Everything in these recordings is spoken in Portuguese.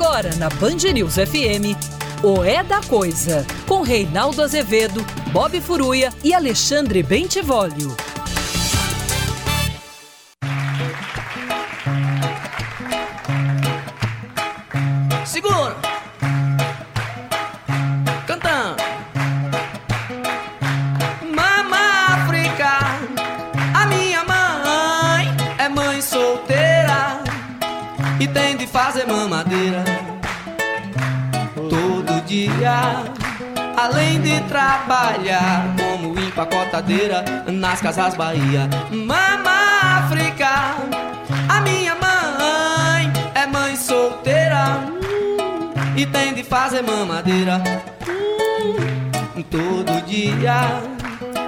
Agora na Band News FM, o É da Coisa, com Reinaldo Azevedo, Bob Furuia e Alexandre Bentivolio. Trabalhar como empacotadeira nas casas Bahia. Mama África, a minha mãe é mãe solteira e tem de fazer mamadeira todo dia.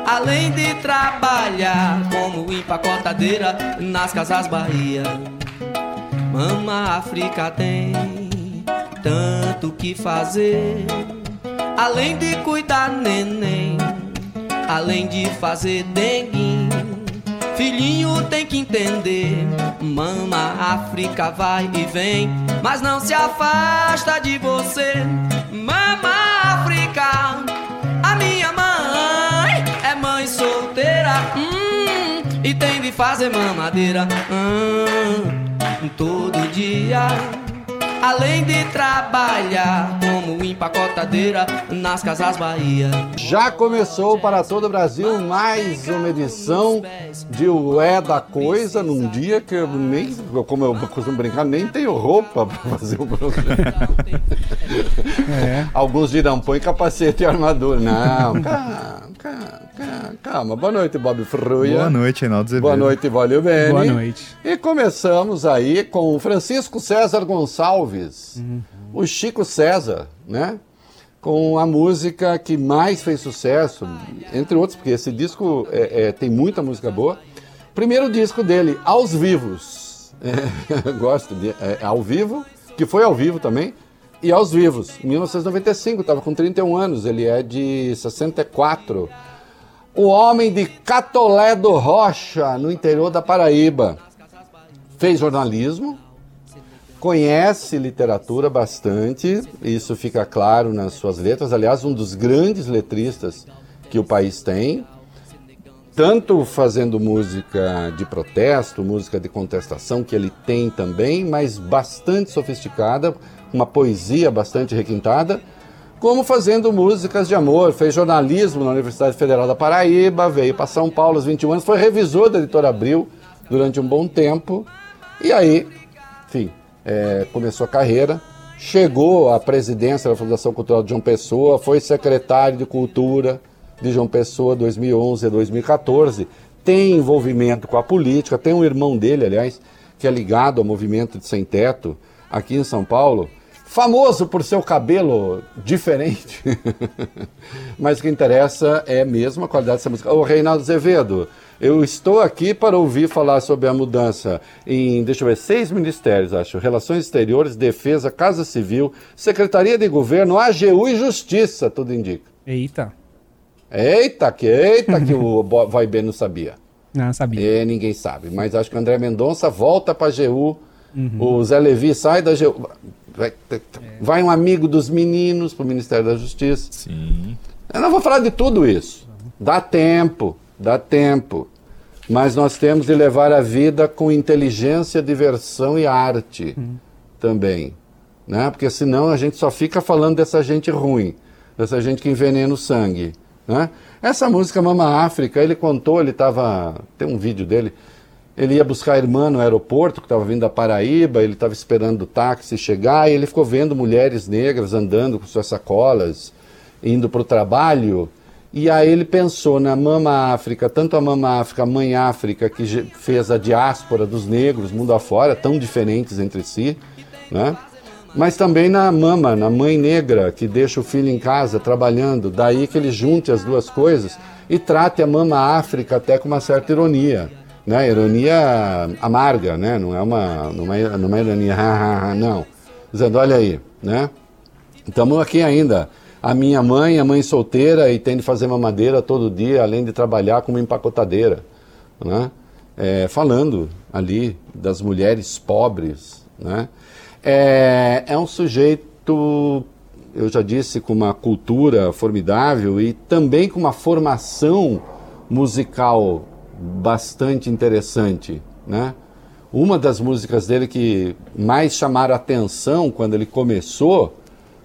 Além de trabalhar como empacotadeira nas casas Bahia. Mama África tem tanto que fazer. Além de cuidar neném, além de fazer dengue. Filhinho tem que entender, mama África vai e vem, mas não se afasta de você. Mama África, a minha mãe é mãe solteira hum, e tem de fazer mamadeira hum, todo dia. Além de trabalhar como empacotadeira nas casas Bahia. Já começou para todo o Brasil mais uma edição de O É da Coisa, num dia que eu nem, como eu costumo brincar, nem tenho roupa para fazer o programa. É. Alguns dirão, põe capacete e armadura. Não, calma, calma. Boa noite, Bob Fruia. Boa noite, Reinaldo Azevedo. Boa noite, Valeu Bene. Boa noite. E começamos aí com Francisco César Gonçalves, Uhum. o Chico César, né? Com a música que mais fez sucesso, entre outros, porque esse disco é, é, tem muita música boa. Primeiro disco dele, Aos Vivos. É, gosto de é, ao vivo, que foi ao vivo também, e aos vivos. Em 1995, estava com 31 anos, ele é de 64. O homem de Catolé do Rocha, no interior da Paraíba. Fez jornalismo, conhece literatura bastante, isso fica claro nas suas letras. Aliás, um dos grandes letristas que o país tem, tanto fazendo música de protesto, música de contestação, que ele tem também, mas bastante sofisticada, uma poesia bastante requintada, como fazendo músicas de amor. Fez jornalismo na Universidade Federal da Paraíba, veio para São Paulo aos 21 anos, foi revisor da Editora Abril durante um bom tempo, e aí, enfim, é, começou a carreira, chegou à presidência da Fundação Cultural de João Pessoa, foi secretário de Cultura de João Pessoa 2011 a 2014, tem envolvimento com a política, tem um irmão dele, aliás, que é ligado ao movimento de sem teto aqui em São Paulo, famoso por seu cabelo diferente, mas o que interessa é mesmo a qualidade dessa música. Ô Reinaldo Azevedo, eu estou aqui para ouvir falar sobre a mudança em, deixa eu ver, seis ministérios, acho. Relações Exteriores, Defesa, Casa Civil, Secretaria de Governo, AGU e Justiça, tudo indica. Eita. Eita, que eita que o Vai Bem não sabia. Não, sabia. É, ninguém sabe. Mas acho que o André Mendonça volta para a AGU, o Zé Levi sai da AGU. Vai, vai um amigo dos meninos para o Ministério da Justiça. Sim. Eu não vou falar de tudo isso. Dá tempo, dá tempo. mas nós temos de levar a vida com inteligência, diversão e arte também. Né? Porque senão a gente só fica falando dessa gente ruim, dessa gente que envenena o sangue. Né? Essa música Mama África, ele contou, ele estava. Tem um vídeo dele. Ele ia buscar a irmã no aeroporto, que estava vindo da Paraíba, ele estava esperando o táxi chegar, e ele ficou vendo mulheres negras andando com suas sacolas, indo para o trabalho. E aí ele pensou na Mama África, tanto a Mama África, a Mãe África, que fez a diáspora dos negros, mundo afora, tão diferentes entre si, né? mas também na Mama, na Mãe Negra, que deixa o filho em casa trabalhando. Daí que ele junte as duas coisas e trate a Mama África até com uma certa ironia. Né? Ironia amarga, né? não é uma, não é, não é ironia, ha, ha, ha, não. Dizendo, olha aí, né? Estamos aqui ainda. A minha mãe é mãe solteira e tem de fazer mamadeira todo dia, além de trabalhar como empacotadeira. Né? É, falando ali das mulheres pobres. Né? É, é um sujeito, eu já disse, com uma cultura formidável e também com uma formação musical bastante interessante. Né? Uma das músicas dele que mais chamaram atenção quando ele começou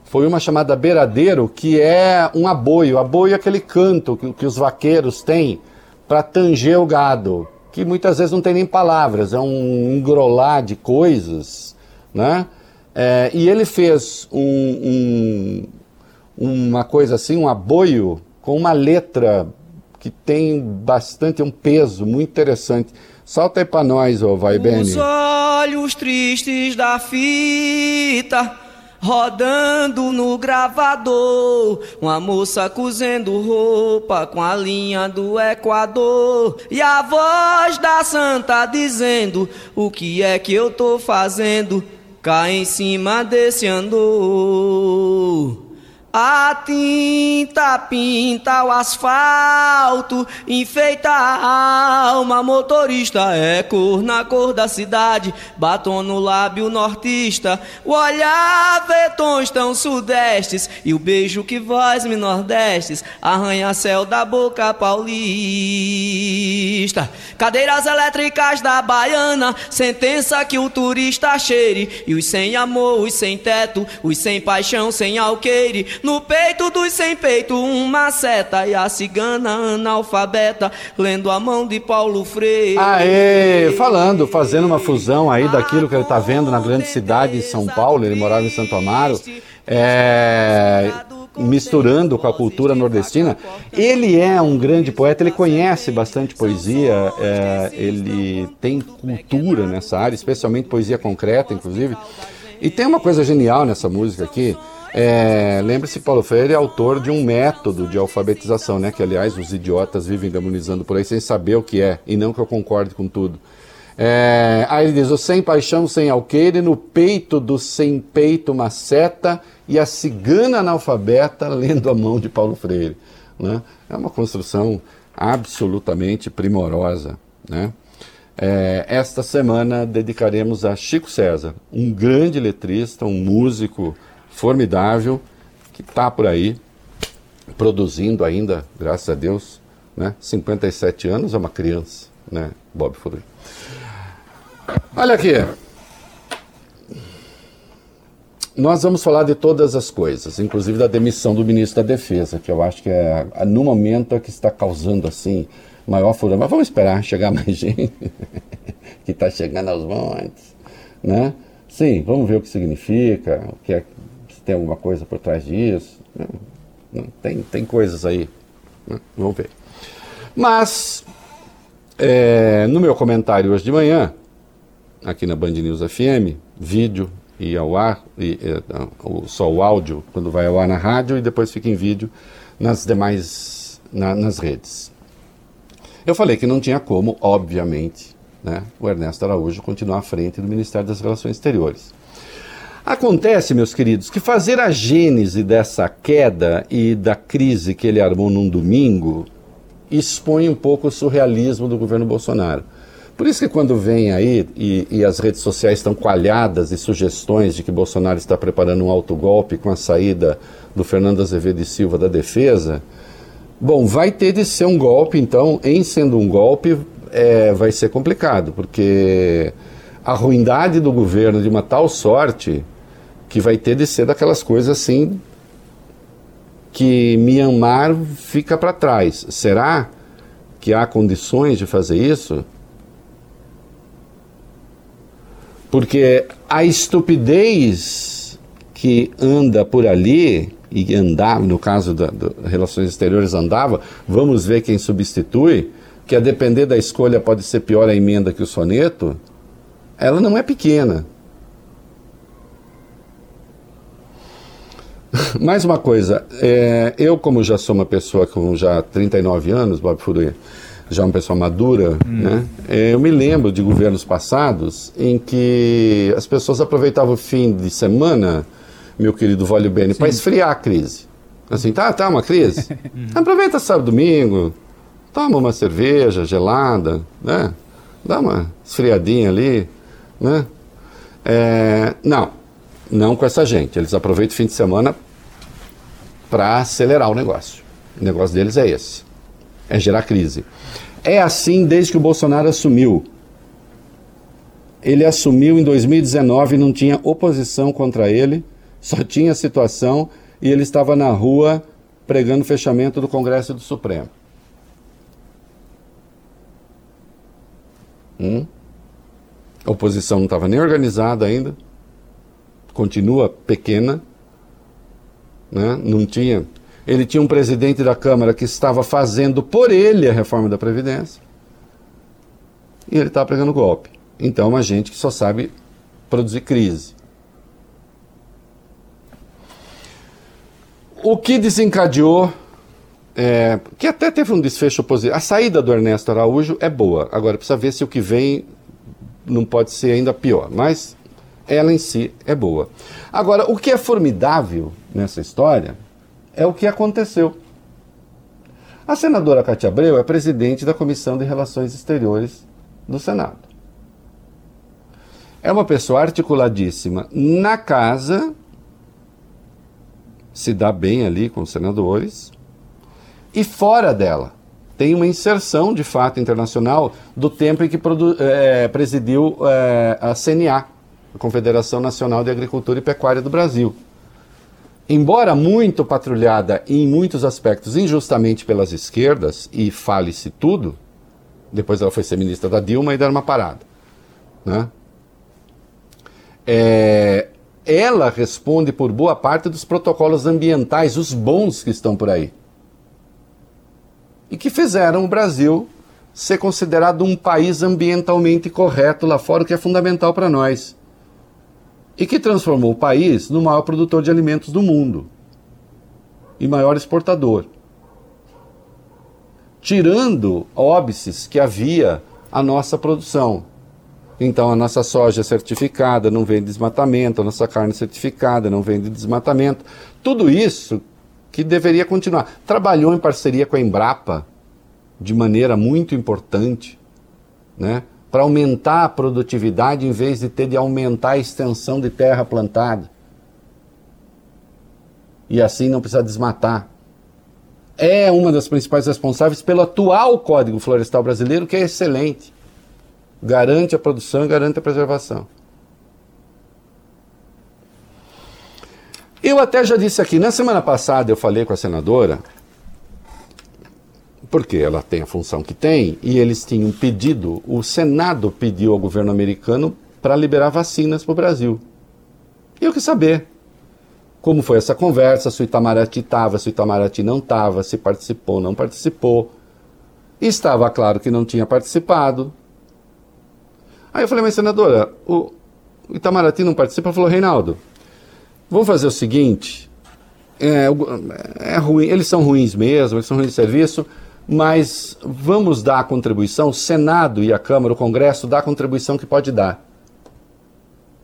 foi uma chamada Beiradeiro, que é um aboio. Aboio é aquele canto que, que os vaqueiros têm para tanger o gado, que muitas vezes não tem nem palavras, é um engrolar de coisas, né? É, e ele fez um, um, uma coisa assim, um aboio com uma letra que tem bastante, um peso muito interessante. Solta aí pra nós, ô Vai Bene. Os olhos tristes da fita rodando no gravador. Uma moça cozendo roupa com a linha do Equador. E a voz da santa dizendo: O que é que eu tô fazendo? Cá em cima desse andor. A tinta pinta o asfalto, enfeita a alma. Motorista é cor na cor da cidade, batom no lábio nortista. O olhar vê tons tão sudestes e o beijo que voz-me nordestes. Arranha-céu da boca paulista. Cadeiras elétricas da baiana, sentença que o turista cheire. E os sem amor, os sem teto, os sem paixão, sem alqueire. No peito dos sem peito, uma seta. E a cigana analfabeta, lendo a mão de Paulo Freire. Aê! Falando, fazendo uma fusão aí daquilo que ele está vendo na grande cidade em São Paulo, ele morava em Santo Amaro, é, misturando com a cultura nordestina. Ele é um grande poeta, ele conhece bastante poesia, é, ele tem cultura nessa área, especialmente poesia concreta, inclusive. E tem uma coisa genial nessa música aqui. É, Lembre-se, Paulo Freire é autor de um método de alfabetização, né? Que, aliás, os idiotas vivem demonizando por aí sem saber o que é, e não que eu concorde com tudo. É, aí ele diz: o sem paixão, sem alqueire, no peito do sem peito uma seta, e a cigana analfabeta lendo a mão de Paulo Freire. Né? É uma construção absolutamente primorosa. Né? É, esta semana dedicaremos a Chico César, um grande letrista, um músico formidável, que está por aí, produzindo ainda, graças a Deus, né? 57 anos, é uma criança, né? Bob Furui. Olha aqui. Nós vamos falar de todas as coisas, inclusive da demissão do ministro da Defesa, que eu acho que é, no momento, é que está causando, assim, maior furor. Mas vamos esperar chegar mais gente, que está chegando aos montes, né? Sim, vamos ver o que significa, o que é, tem alguma coisa por trás disso. Tem, tem coisas aí, né? vamos ver. Mas, é, no meu comentário hoje de manhã, aqui na Band News FM, vídeo e ao ar, e, e, só o áudio quando vai ao ar na rádio e depois fica em vídeo nas demais na, nas redes. Eu falei que não tinha como, obviamente, né, o Ernesto Araújo continuar à frente do Ministério das Relações Exteriores. Acontece, meus queridos, que fazer a gênese dessa queda e da crise que ele armou num domingo expõe um pouco o surrealismo do governo Bolsonaro. Por isso que quando vem aí e, e, as redes sociais estão coalhadas de sugestões de que Bolsonaro está preparando um autogolpe com a saída do Fernando Azevedo e Silva da defesa, bom, vai ter de ser um golpe, então, em sendo um golpe, é, vai ser complicado, porque a ruindade do governo de uma tal sorte que vai ter de ser daquelas coisas assim que Myanmar fica para trás. Será que há condições de fazer isso? Porque a estupidez que anda por ali, e andava, no caso das relações exteriores andava, vamos ver quem substitui, que a depender da escolha pode ser pior a emenda que o soneto, ela não é pequena. Mais uma coisa, é, eu como já sou uma pessoa com já 39 anos, Bob Furuia, já uma pessoa madura, hum. né? É, eu me lembro de governos passados em que as pessoas aproveitavam o fim de semana, meu querido Vólio Bene, para esfriar a crise. Assim, tá, tá uma crise? Aproveita sábado domingo, toma uma cerveja gelada, né? Dá uma esfriadinha ali, né? É, não, não com essa gente. Eles aproveitam o fim de semana para acelerar o negócio. O negócio deles é esse: é gerar crise. É assim desde que o Bolsonaro assumiu. Ele assumiu em 2019, não tinha oposição contra ele, só tinha situação e ele estava na rua pregando o fechamento do Congresso e do Supremo. Hum? A oposição não estava nem organizada ainda, continua pequena, né? não tinha. Ele tinha um presidente da Câmara que estava fazendo por ele a reforma da Previdência e ele estava pegando golpe. Então, uma gente que só sabe produzir crise. O que desencadeou, é, que até teve um desfecho positivo, a saída do Ernesto Araújo é boa. Agora, precisa ver se o que vem não pode ser ainda pior, mas ela em si é boa. Agora, o que é formidável nessa história é o que aconteceu. A senadora Cátia Abreu é presidente da Comissão de Relações Exteriores do Senado. É uma pessoa articuladíssima na casa, se dá bem ali com os senadores, e fora dela tem uma inserção de fato internacional do tempo em que é, presidiu é, a CNA, a Confederação Nacional de Agricultura e Pecuária do Brasil. Embora muito patrulhada em muitos aspectos injustamente pelas esquerdas, e fale-se tudo, depois ela foi ser ministra da Dilma e deram uma parada. Né? É, ela responde por boa parte dos protocolos ambientais, os bons que estão por aí e que fizeram o Brasil ser considerado um país ambientalmente correto lá fora, o que é fundamental para nós. E que transformou o país no maior produtor de alimentos do mundo e maior exportador. Tirando óbices que havia a nossa produção. Então a nossa soja é certificada, não vem de desmatamento, a nossa carne é certificada, não vem de desmatamento. Tudo isso que deveria continuar. Trabalhou em parceria com a Embrapa de maneira muito importante, né? Para aumentar a produtividade em vez de ter de aumentar a extensão de terra plantada. E assim não precisa desmatar. É uma das principais responsáveis pelo atual Código Florestal Brasileiro, que é excelente. Garante a produção e garante a preservação. Eu até já disse aqui, na semana passada eu falei com a senadora, porque ela tem a função que tem, e eles tinham pedido, o Senado pediu ao governo americano para liberar vacinas para o Brasil. E eu quis saber como foi essa conversa, se o Itamaraty estava, se o Itamaraty não estava, se participou, não participou. E estava claro que não tinha participado. Aí eu falei, mas senadora, o Itamaraty não participa? Ela falou, Reinaldo, Vamos fazer o seguinte: é, é ruim, eles são ruins mesmo, eles são ruins de serviço, mas vamos dar a contribuição, o Senado e a Câmara, o Congresso, dá a contribuição que pode dar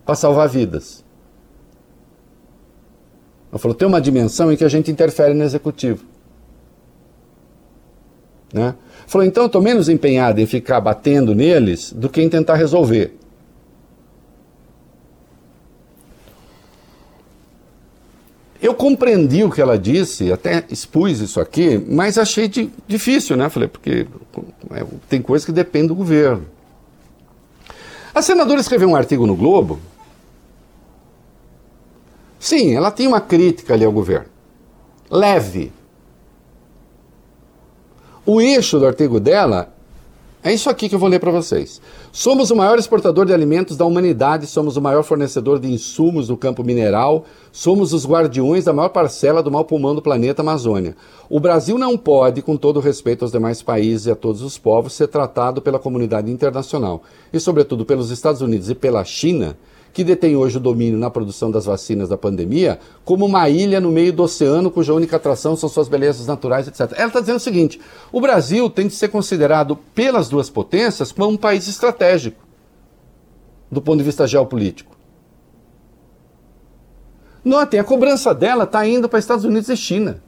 para salvar vidas. Ela falou: tem uma dimensão em que a gente interfere no executivo. Né? Falou: então estou menos empenhado em ficar batendo neles do que em tentar resolver. Eu compreendi o que ela disse, até expus isso aqui, mas achei de, difícil, né? Falei, porque é, tem coisa que depende do governo. A senadora escreveu um artigo no Globo. Sim, ela tem uma crítica ali ao governo. Leve. O eixo do artigo dela é isso aqui que eu vou ler para vocês. Somos o maior exportador de alimentos da humanidade, somos o maior fornecedor de insumos no campo mineral, somos os guardiões da maior parcela do mau pulmão do planeta Amazônia. O Brasil não pode, com todo respeito aos demais países e a todos os povos, ser tratado pela comunidade internacional e, sobretudo, pelos Estados Unidos e pela China que detém hoje o domínio na produção das vacinas da pandemia, como uma ilha no meio do oceano cuja única atração são suas belezas naturais, etc. Ela está dizendo o seguinte: o Brasil tem de ser considerado pelas duas potências como um país estratégico, do ponto de vista geopolítico. Notem, a cobrança dela está indo para Estados Unidos e China.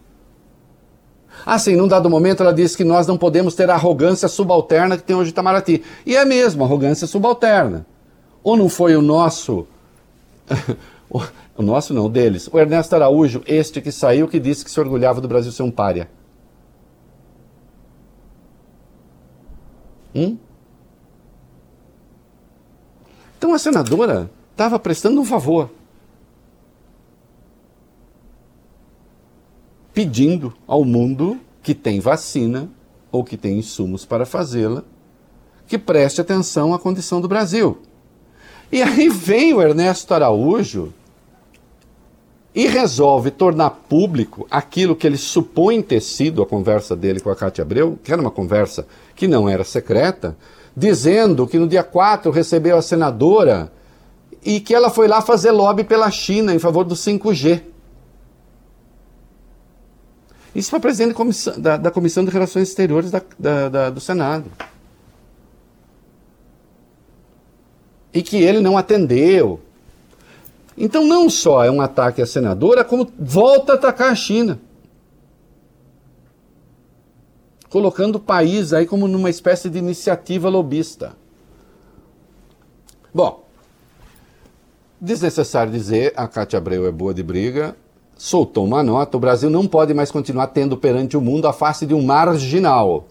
Assim, num dado momento, ela disse que nós não podemos ter a arrogância subalterna que tem hoje Itamaraty. E é mesmo, arrogância subalterna. Ou não foi o nosso. o nosso não, deles. O Ernesto Araújo, este que saiu, que disse que se orgulhava do Brasil ser um pária. Hum? Então a senadora estava prestando um favor. Pedindo ao mundo que tem vacina ou que tem insumos para fazê-la, que preste atenção à condição do Brasil. E aí vem o Ernesto Araújo e resolve tornar público aquilo que ele supõe ter sido a conversa dele com a Cátia Abreu, que era uma conversa que não era secreta, dizendo que no dia 4 recebeu a senadora e que ela foi lá fazer lobby pela China em favor do 5G. Isso foi presidente da, da, Comissão de Relações Exteriores da, da, do Senado. E que ele não atendeu. Então, não só é um ataque à senadora, como volta a atacar a China. Colocando o país aí como numa espécie de iniciativa lobista. Bom, desnecessário dizer, a Cátia Abreu é boa de briga, soltou uma nota, o Brasil não pode mais continuar tendo perante o mundo a face de um marginal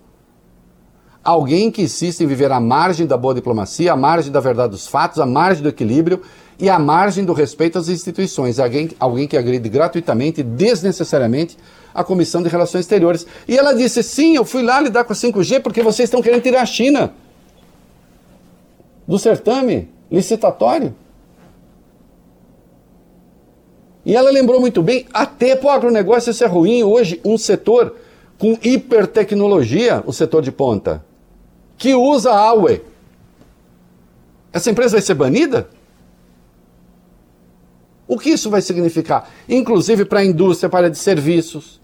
alguém que insiste em viver à margem da boa diplomacia, à margem da verdade dos fatos, à margem do equilíbrio e à margem do respeito às instituições. Alguém, alguém que agride gratuitamente, desnecessariamente, a Comissão de Relações Exteriores. E ela disse: sim, eu fui lá lidar com a 5G porque vocês estão querendo tirar a China do certame licitatório. E ela lembrou muito bem, até para o agronegócio isso é ruim hoje, um setor com hipertecnologia, o setor de ponta que usa a Huawei. Essa empresa vai ser banida? O que isso vai significar? Inclusive para a indústria, para a de serviços.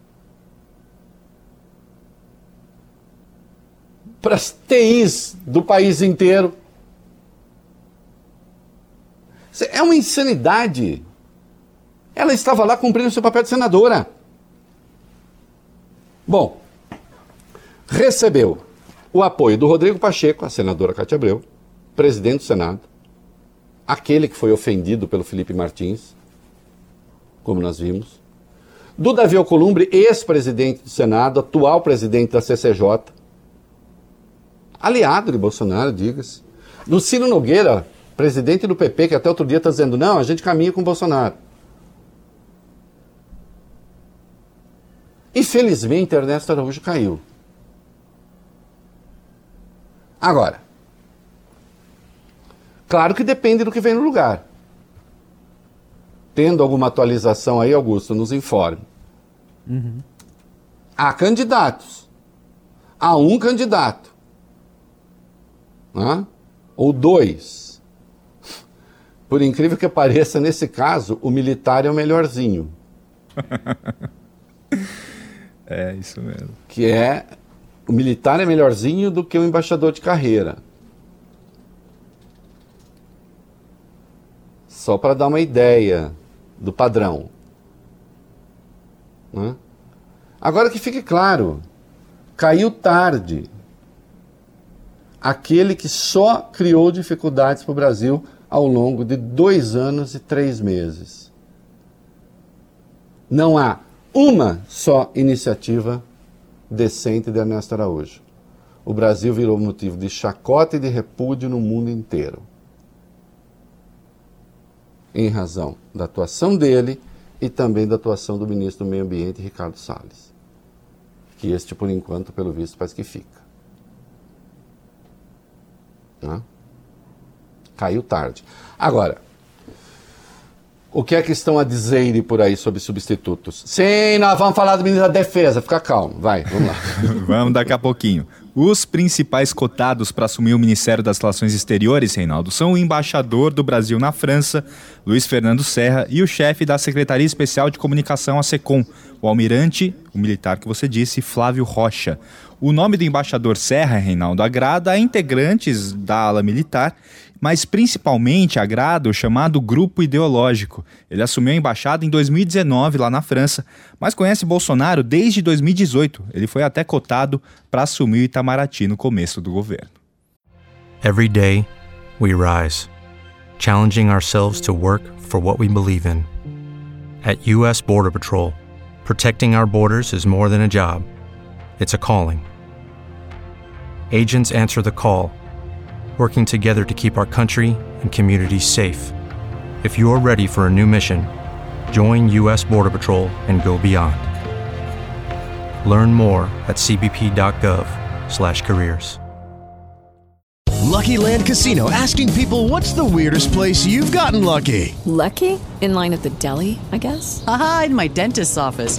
Para as TIs do país inteiro. É uma insanidade. Ela estava lá cumprindo seu papel de senadora. Bom, recebeu o apoio do Rodrigo Pacheco, a senadora Cátia Abreu, presidente do Senado, aquele que foi ofendido pelo Felipe Martins, como nós vimos, do Davi Alcolumbre, ex-presidente do Senado, atual presidente da CCJ, aliado de Bolsonaro, diga-se, do Ciro Nogueira, presidente do PP, que até outro dia está dizendo, não, a gente caminha com Bolsonaro. Infelizmente, Ernesto Araújo caiu. Agora, claro que depende do que vem no lugar. Tendo alguma atualização aí, Augusto, nos informe. Uhum. Há candidatos. Há um candidato. Né? Ou dois. Por incrível que pareça, nesse caso, o militar é o melhorzinho. é, isso mesmo. Que é o militar é melhorzinho do que o embaixador de carreira. Só para dar uma ideia do padrão. Né? Agora que fique claro, caiu tarde aquele que só criou dificuldades para o Brasil ao longo de dois anos e três meses. Não há uma só iniciativa decente de Ernesto Araújo. O Brasil virou motivo de chacota e de repúdio no mundo inteiro. Em razão da atuação dele e também da atuação do ministro do Meio Ambiente, Ricardo Salles. Que este, por enquanto, pelo visto, parece que fica. Né? Caiu tarde. Agora, o que é que estão a dizer por aí sobre substitutos? Sim, nós vamos falar do ministro da Defesa, fica calmo, vai, vamos lá. vamos daqui a pouquinho. Os principais cotados para assumir o Ministério das Relações Exteriores, Reinaldo, são o embaixador do Brasil na França, Luiz Fernando Serra, e o chefe da Secretaria Especial de Comunicação, a SECOM, o almirante, o militar que você disse, Flávio Rocha. O nome do embaixador Serra, Reinaldo, agrada a integrantes da ala militar mas principalmente agrada o chamado grupo ideológico. Ele assumiu a embaixada em 2019 lá na França, mas conhece Bolsonaro desde 2018. Ele foi até cotado para assumir Itamaraty no começo do governo. Every day we rise, challenging ourselves to work for what we believe in. At US Border Patrol, protecting our borders is more than a job. It's a calling. Agents answer the call working together to keep our country and communities safe. If you're ready for a new mission, join U.S. Border Patrol and go beyond. Learn more at cbp.gov/careers. Lucky Land Casino asking people, "What's the weirdest place you've gotten lucky?" Lucky in line at the deli, I guess. Aha, in my dentist's office.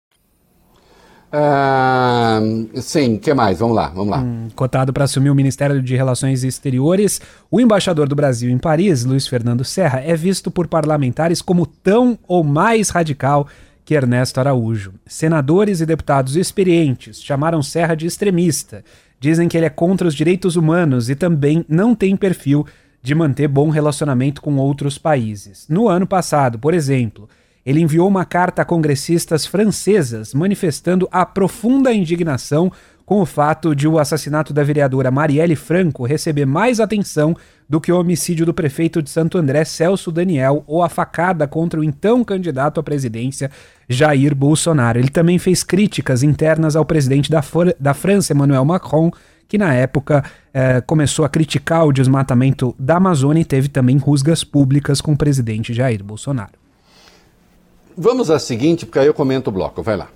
Uh, sim, que mais? Vamos lá, vamos lá. Hum, cotado para assumir o Ministério de Relações Exteriores, o embaixador do Brasil em Paris, Luiz Fernando Serra, é visto por parlamentares como tão ou mais radical que Ernesto Araújo. Senadores e deputados experientes chamaram Serra de extremista. Dizem que ele é contra os direitos humanos e também não tem perfil de manter bom relacionamento com outros países. No ano passado, por exemplo, ele enviou uma carta a congressistas francesas manifestando a profunda indignação com o fato de o assassinato da vereadora Marielle Franco receber mais atenção do que o homicídio do prefeito de Santo André, Celso Daniel, ou a facada contra o então candidato à presidência, Jair Bolsonaro. Ele também fez críticas internas ao presidente da, da França, Emmanuel Macron, que na época eh, começou a criticar o desmatamento da Amazônia e teve também rusgas públicas com o presidente Jair Bolsonaro. Vamos à seguinte, porque aí eu comento o bloco. Vai lá.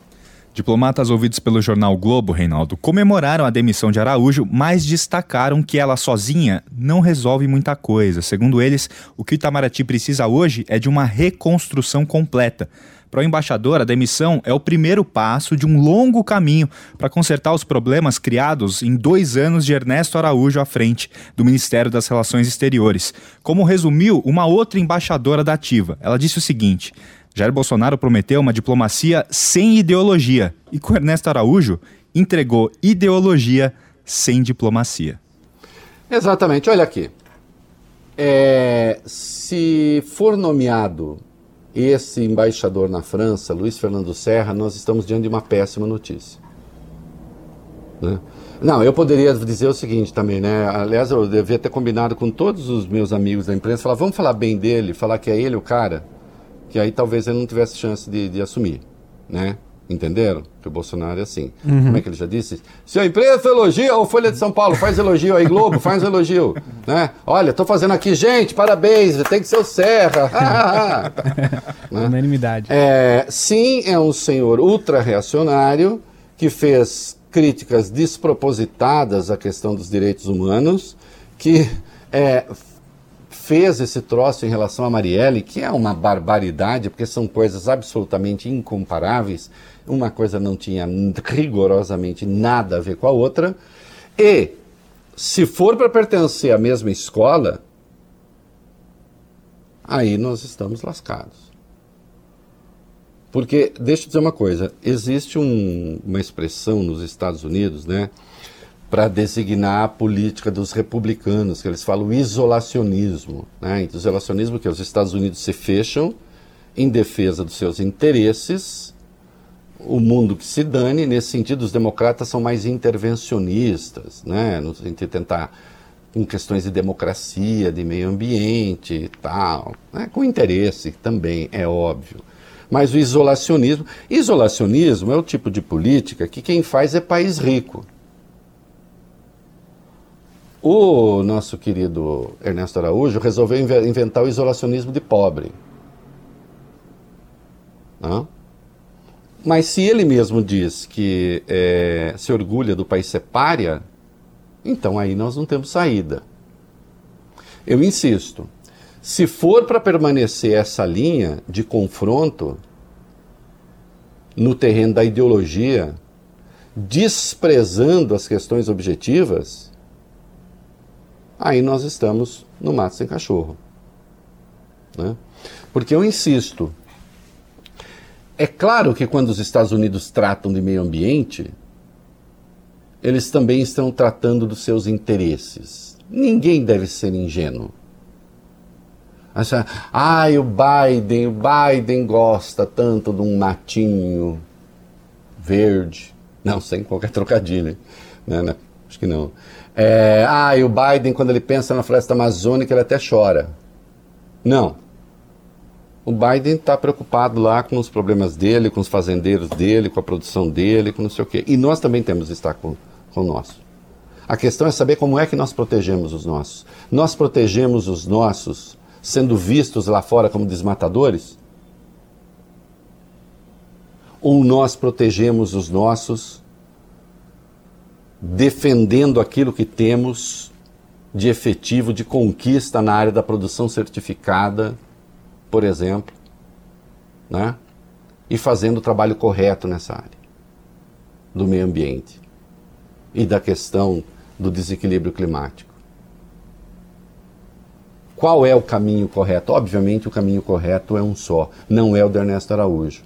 Diplomatas ouvidos pelo jornal Globo, Reinaldo, comemoraram a demissão de Araújo, mas destacaram que ela sozinha não resolve muita coisa. Segundo eles, o que o Itamaraty precisa hoje é de uma reconstrução completa. Para o embaixador, a demissão é o primeiro passo de um longo caminho para consertar os problemas criados em dois anos de Ernesto Araújo à frente do Ministério das Relações Exteriores. Como resumiu uma outra embaixadora da Ativa, ela disse o seguinte: Jair Bolsonaro prometeu uma diplomacia sem ideologia e com Ernesto Araújo entregou ideologia sem diplomacia. Exatamente. Olha aqui. É, se for nomeado esse embaixador na França, Luiz Fernando Serra, nós estamos diante de uma péssima notícia. Né? Não, eu poderia dizer o seguinte também, né? Aliás, eu devia ter combinado com todos os meus amigos da imprensa, falar, vamos falar bem dele, falar que é ele o cara que aí talvez ele não tivesse chance de, de assumir, né? Entenderam? Que o Bolsonaro é assim. Uhum. Como é que ele já disse? Se a imprensa elogia, ou Folha de São Paulo, faz elogio aí, Globo, faz elogio. Né? Olha, estou fazendo aqui, gente, parabéns, tem que ser o Serra. né? Unanimidade. É, sim, é um senhor ultra-reacionário que fez críticas despropositadas à questão dos direitos humanos, que é, fez esse troço em relação a Marielle, que é uma barbaridade, porque são coisas absolutamente incomparáveis. Uma coisa não tinha rigorosamente nada a ver com a outra. E, se for para pertencer à mesma escola, aí nós estamos lascados. Porque, deixa eu dizer uma coisa, existe um, uma expressão nos Estados Unidos, né? Para designar a política dos republicanos, que eles falam isolacionismo. Né? Então, isolacionismo que os Estados Unidos se fecham em defesa dos seus interesses, o mundo que se dane, nesse sentido os democratas são mais intervencionistas, né? no sentido de tentar com questões de democracia, de meio ambiente e tal, né? com interesse também, é óbvio. Mas o isolacionismo, isolacionismo é o tipo de política que quem faz é país rico. O nosso querido Ernesto Araújo resolveu inventar o isolacionismo de pobre. Mas se ele mesmo diz que é, se orgulha do país ser então aí nós não temos saída. Eu insisto, se for para permanecer essa linha de confronto no terreno da ideologia, desprezando as questões objetivas, aí nós estamos no mato sem cachorro. Né? Porque eu insisto, é claro que quando os Estados Unidos tratam de meio ambiente, eles também estão tratando dos seus interesses. Ninguém deve ser ingênuo. Acha, ah, o Biden, o Biden gosta tanto de um matinho verde. Não, sem qualquer trocadilho. Não, não, acho que não. É, ah, e o Biden, quando ele pensa na floresta amazônica, ele até chora. Não o Biden está preocupado lá com os problemas dele, com os fazendeiros dele, com a produção dele, com não sei o quê. E nós também temos que estar com, com o nosso. A questão é saber como é que nós protegemos os nossos. Nós protegemos os nossos sendo vistos lá fora como desmatadores? Ou nós protegemos os nossos defendendo aquilo que temos de efetivo, de conquista na área da produção certificada, por exemplo, né? e fazendo o trabalho correto nessa área do meio ambiente e da questão do desequilíbrio climático. Qual é o caminho correto? Obviamente, o caminho correto é um só, não é o do Ernesto Araújo.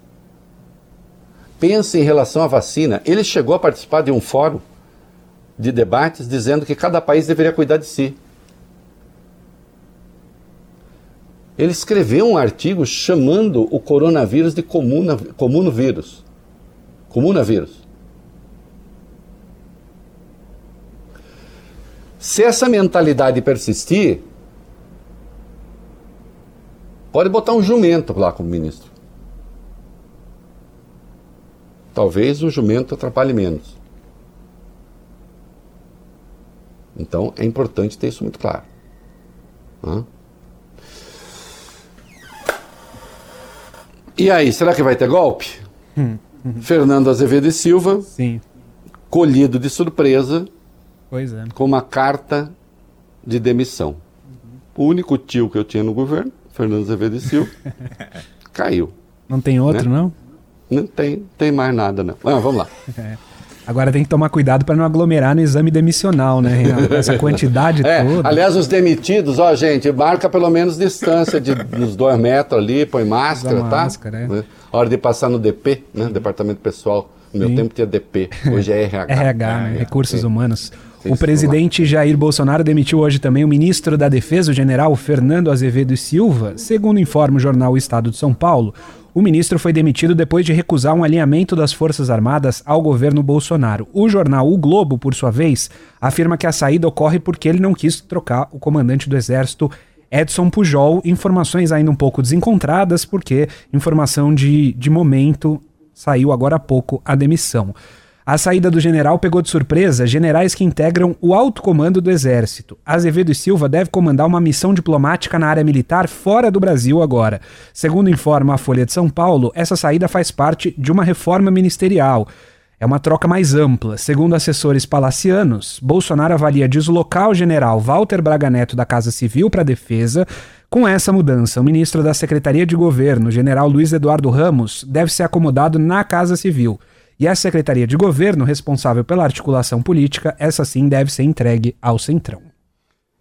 Pense em relação à vacina. Ele chegou a participar de um fórum de debates dizendo que cada país deveria cuidar de si. Ele escreveu um artigo chamando o coronavírus de comuna, comunovírus. Comunavírus. Se essa mentalidade persistir, pode botar um jumento lá como ministro. Talvez o jumento atrapalhe menos. Então é importante ter isso muito claro. Hã? E aí, será que vai ter golpe? Hum, hum. Fernando Azevedo e Silva, Sim. colhido de surpresa, é. com uma carta de demissão. Uhum. O único tio que eu tinha no governo, Fernando Azevedo e Silva, caiu. Não tem outro, né? não? Não tem, tem mais nada, não. Ah, vamos lá. É. Agora tem que tomar cuidado para não aglomerar no exame demissional, né, Reinaldo? Essa quantidade é, toda. Aliás, os demitidos, ó, gente, marca pelo menos distância de uns dois metros ali, põe máscara, tá? Máscara, é. Hora de passar no DP, né? Departamento Pessoal. No meu tempo tinha DP, hoje é RH. RH, né? Recursos Humanos. O presidente Jair Bolsonaro demitiu hoje também o ministro da Defesa, o general Fernando Azevedo Silva, segundo informa o jornal o Estado de São Paulo. O ministro foi demitido depois de recusar um alinhamento das Forças Armadas ao governo Bolsonaro. O jornal O Globo, por sua vez, afirma que a saída ocorre porque ele não quis trocar o comandante do Exército Edson Pujol. Informações ainda um pouco desencontradas, porque informação de, de momento saiu agora há pouco a demissão. A saída do general pegou de surpresa generais que integram o alto comando do Exército. Azevedo e Silva deve comandar uma missão diplomática na área militar fora do Brasil agora. Segundo informa a Folha de São Paulo, essa saída faz parte de uma reforma ministerial. É uma troca mais ampla. Segundo assessores palacianos, Bolsonaro avalia deslocar o general Walter Braga Neto da Casa Civil para a Defesa. Com essa mudança, o ministro da Secretaria de Governo, general Luiz Eduardo Ramos, deve ser acomodado na Casa Civil. E a Secretaria de Governo, responsável pela articulação política, essa sim deve ser entregue ao Centrão.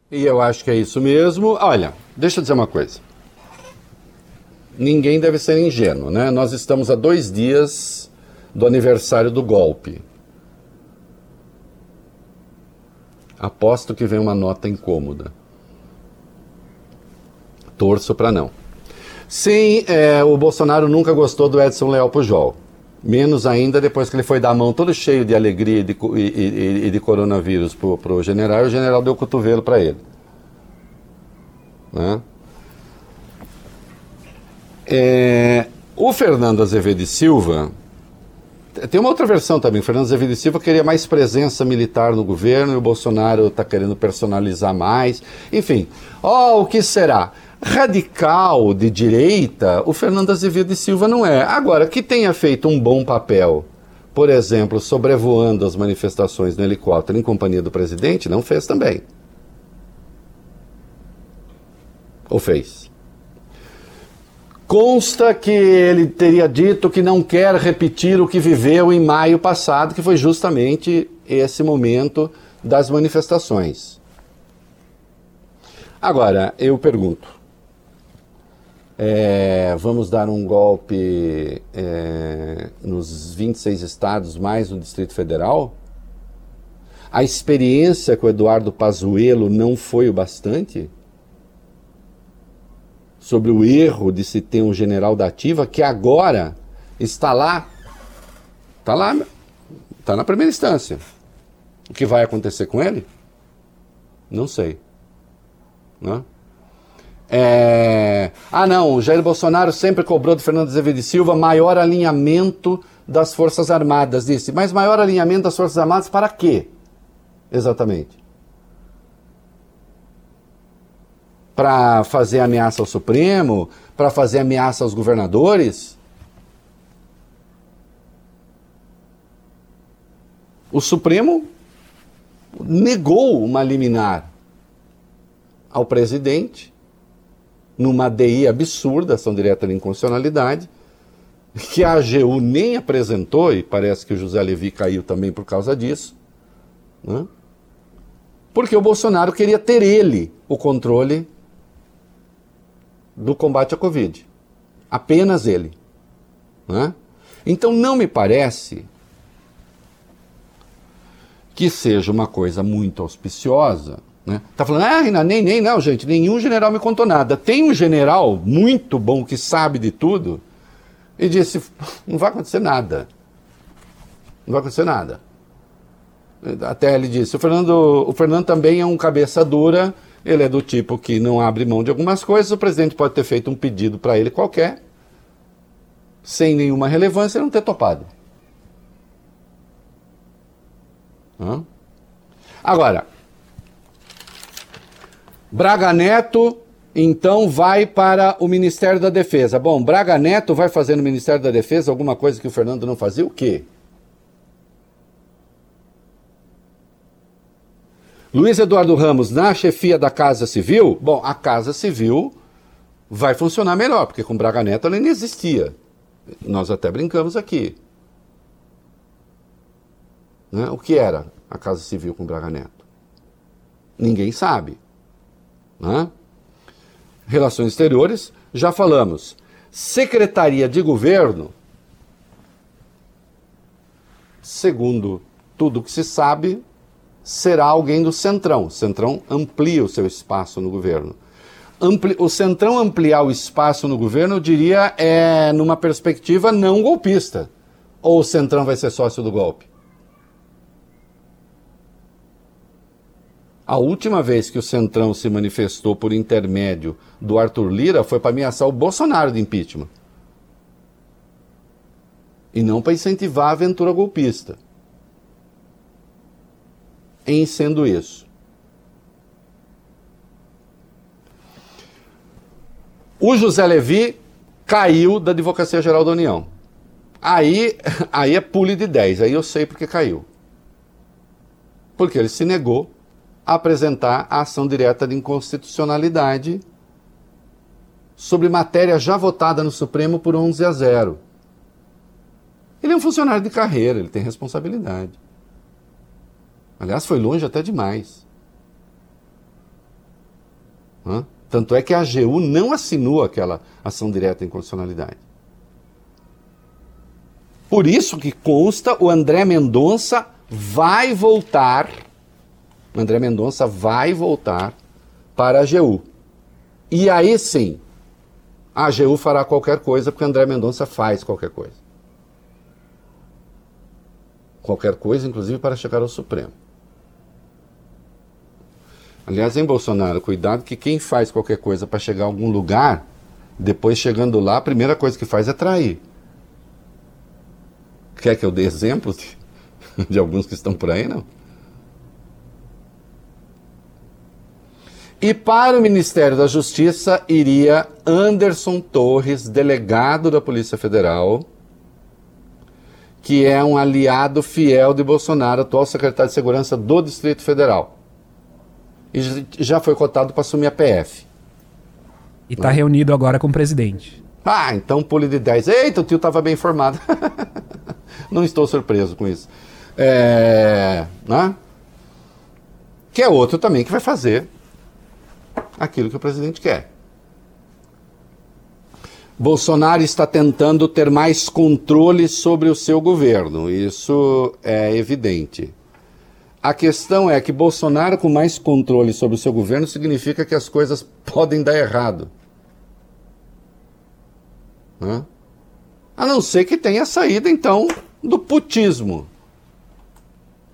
E eu acho que é isso mesmo. Olha, deixa eu dizer uma coisa. Ninguém deve ser ingênuo, né? Nós estamos a dois dias do aniversário do golpe. Aposto que vem uma nota incômoda. Torço para não. Sim, é, o Bolsonaro nunca gostou do Edson Leal Pujol. Menos ainda depois que ele foi dar a mão todo cheio de alegria e de, e, e, e de coronavírus para o general, e o general deu o cotovelo para ele. Né? É, o Fernando Azevedo e Silva. Tem uma outra versão também. O Fernando Azevedo e Silva queria mais presença militar no governo e o Bolsonaro está querendo personalizar mais. Enfim, ó, oh, o que será? Radical de direita, o Fernando Azevedo de Silva não é. Agora, que tenha feito um bom papel, por exemplo, sobrevoando as manifestações no helicóptero em companhia do presidente, não fez também. Ou fez? Consta que ele teria dito que não quer repetir o que viveu em maio passado, que foi justamente esse momento das manifestações. Agora, eu pergunto: é, vamos dar um golpe é, nos 26 estados, mais no Distrito Federal? A experiência com Eduardo Pazuello não foi o bastante? Sobre o erro de se ter um general da ativa que agora está lá, está lá, está na primeira instância. O que vai acontecer com ele? Não sei. Não? Né? É... Ah, não, o Jair Bolsonaro sempre cobrou do Fernando Azevedo Silva maior alinhamento das Forças Armadas. Disse, mas maior alinhamento das Forças Armadas para quê? Exatamente. Para fazer ameaça ao Supremo? Para fazer ameaça aos governadores? O Supremo negou uma liminar ao presidente numa DI absurda, ação direta de inconstitucionalidade, que a AGU nem apresentou, e parece que o José Levi caiu também por causa disso, né? porque o Bolsonaro queria ter ele o controle do combate à Covid. Apenas ele. Né? Então não me parece que seja uma coisa muito auspiciosa né? Tá falando, ah, Renan, nem, nem, não, gente, nenhum general me contou nada. Tem um general muito bom que sabe de tudo e disse: não vai acontecer nada. Não vai acontecer nada. Até ele disse: o Fernando, o Fernando também é um cabeça dura, ele é do tipo que não abre mão de algumas coisas. O presidente pode ter feito um pedido para ele qualquer, sem nenhuma relevância, e não ter topado. Hã? Agora, Braga Neto, então, vai para o Ministério da Defesa. Bom, Braga Neto vai fazer no Ministério da Defesa alguma coisa que o Fernando não fazia? O quê? Luiz Eduardo Ramos na chefia da Casa Civil? Bom, a Casa Civil vai funcionar melhor, porque com Braga Neto ela nem existia. Nós até brincamos aqui. Né? O que era a Casa Civil com Braga Neto? Ninguém sabe. Né? Relações Exteriores, já falamos. Secretaria de Governo, segundo tudo que se sabe, será alguém do Centrão. O Centrão amplia o seu espaço no governo. Ampli o Centrão ampliar o espaço no governo, eu diria, é numa perspectiva não golpista. Ou o Centrão vai ser sócio do golpe? A última vez que o Centrão se manifestou por intermédio do Arthur Lira foi para ameaçar o Bolsonaro de impeachment. E não para incentivar a aventura golpista. Em sendo isso. O José Levi caiu da Advocacia Geral da União. Aí, aí é pule de 10, aí eu sei porque caiu. Porque ele se negou apresentar a ação direta de inconstitucionalidade sobre matéria já votada no Supremo por 11 a 0. Ele é um funcionário de carreira, ele tem responsabilidade. Aliás, foi longe até demais. Hã? Tanto é que a AGU não assinou aquela ação direta de inconstitucionalidade. Por isso que consta, o André Mendonça vai voltar André Mendonça vai voltar para a AGU. E aí sim, a AGU fará qualquer coisa, porque André Mendonça faz qualquer coisa. Qualquer coisa, inclusive para chegar ao Supremo. Aliás, em Bolsonaro, cuidado que quem faz qualquer coisa para chegar a algum lugar, depois chegando lá, a primeira coisa que faz é trair. Quer que eu dê exemplos de, de alguns que estão por aí, não? E para o Ministério da Justiça iria Anderson Torres, delegado da Polícia Federal, que é um aliado fiel de Bolsonaro, atual secretário de Segurança do Distrito Federal. E já foi cotado para assumir a PF. E está reunido agora com o presidente. Ah, então pule de 10. Eita, o tio estava bem informado. Não estou surpreso com isso. É, né? Que é outro também que vai fazer aquilo que o presidente quer. Bolsonaro está tentando ter mais controle sobre o seu governo, isso é evidente. A questão é que Bolsonaro com mais controle sobre o seu governo significa que as coisas podem dar errado. A não ser que tenha saída, então, do putismo,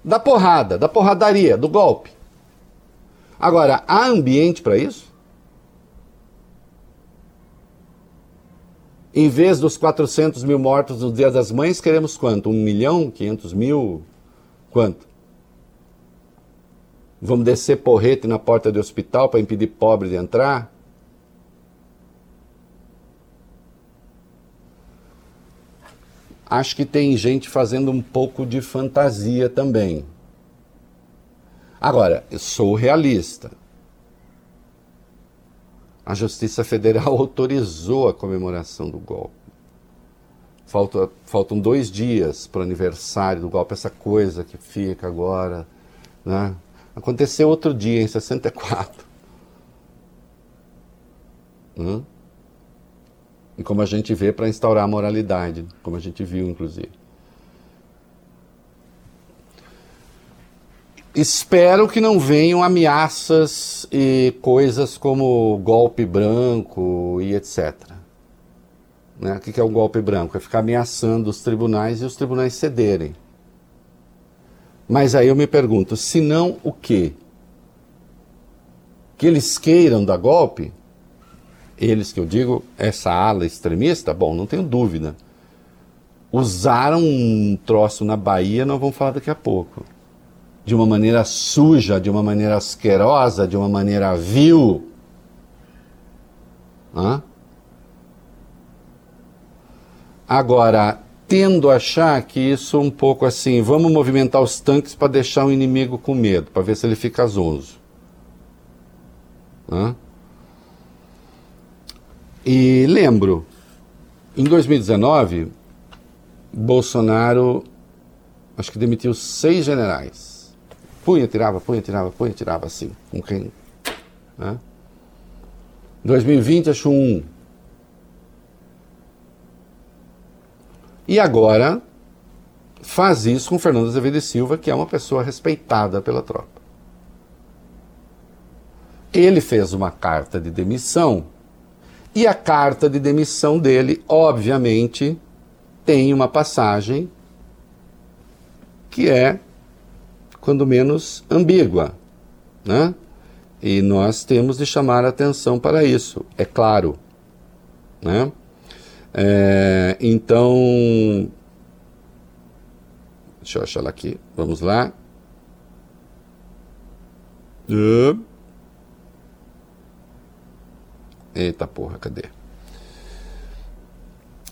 da porrada, da porradaria, do golpe. Agora, há ambiente para isso? Em vez dos 400 mil mortos no Dia das Mães, queremos quanto? 1 milhão? 500 mil? Quanto? Vamos descer porrete na porta do hospital para impedir pobre de entrar? Acho que tem gente fazendo um pouco de fantasia também. Agora, eu sou realista. A Justiça Federal autorizou a comemoração do golpe. Falta, faltam dois dias para o aniversário do golpe, essa coisa que fica agora. Né? Aconteceu outro dia, em 64. Hum? E como a gente vê para instaurar a moralidade, como a gente viu, inclusive. Espero que não venham ameaças e coisas como golpe branco e etc. Né? O que é o golpe branco? É ficar ameaçando os tribunais e os tribunais cederem. Mas aí eu me pergunto, se não o quê? Que eles queiram dar golpe? Eles que eu digo, essa ala extremista, bom, não tenho dúvida. Usaram um troço na Bahia, nós vamos falar daqui a pouco de uma maneira suja, de uma maneira asquerosa, de uma maneira vil. Hã? Agora, tendo a achar que isso um pouco assim, vamos movimentar os tanques para deixar o inimigo com medo, para ver se ele fica zonzo. Hã? E lembro, em 2019, Bolsonaro acho que demitiu seis generais punha, tirava, punha, tirava, punha, tirava assim, com quem. Né? 2020 acho um. E agora faz isso com Fernando Azevedo Silva, que é uma pessoa respeitada pela tropa. Ele fez uma carta de demissão e a carta de demissão dele, obviamente, tem uma passagem que é quando menos ambígua, né? E nós temos de chamar atenção para isso, é claro, né? É, então, deixa eu achar ela aqui, vamos lá. Eita porra, cadê?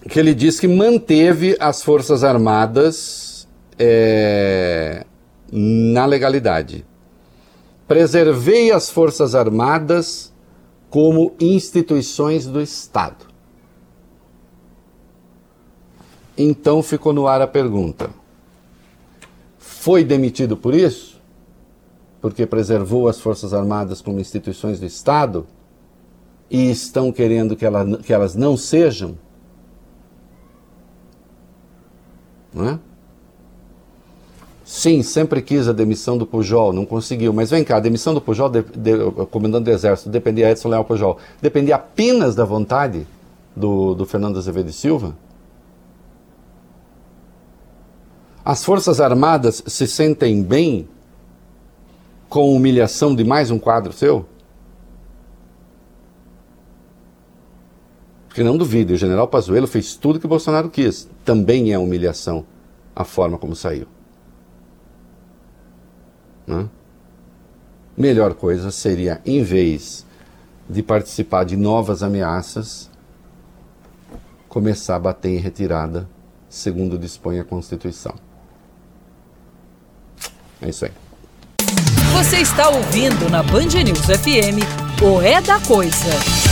Que ele diz que manteve as Forças Armadas é, na legalidade. Preservei as Forças Armadas como instituições do Estado. Então ficou no ar a pergunta: foi demitido por isso? Porque preservou as Forças Armadas como instituições do Estado? E estão querendo que, ela, que elas não sejam? Não é? Sim, sempre quis a demissão do Pujol, não conseguiu. Mas vem cá, a demissão do Pujol, de, de, comandante do Exército, dependia Edson Leal Pujol, dependia apenas da vontade do, do Fernando Azevedo e Silva? As Forças Armadas se sentem bem com humilhação de mais um quadro seu? Porque não duvide, o general Pazuello fez tudo que Bolsonaro quis. Também é humilhação a forma como saiu. Né? Melhor coisa seria, em vez de participar de novas ameaças, começar a bater em retirada, segundo dispõe a Constituição. É isso aí. Você está ouvindo na Band News FM o É da Coisa.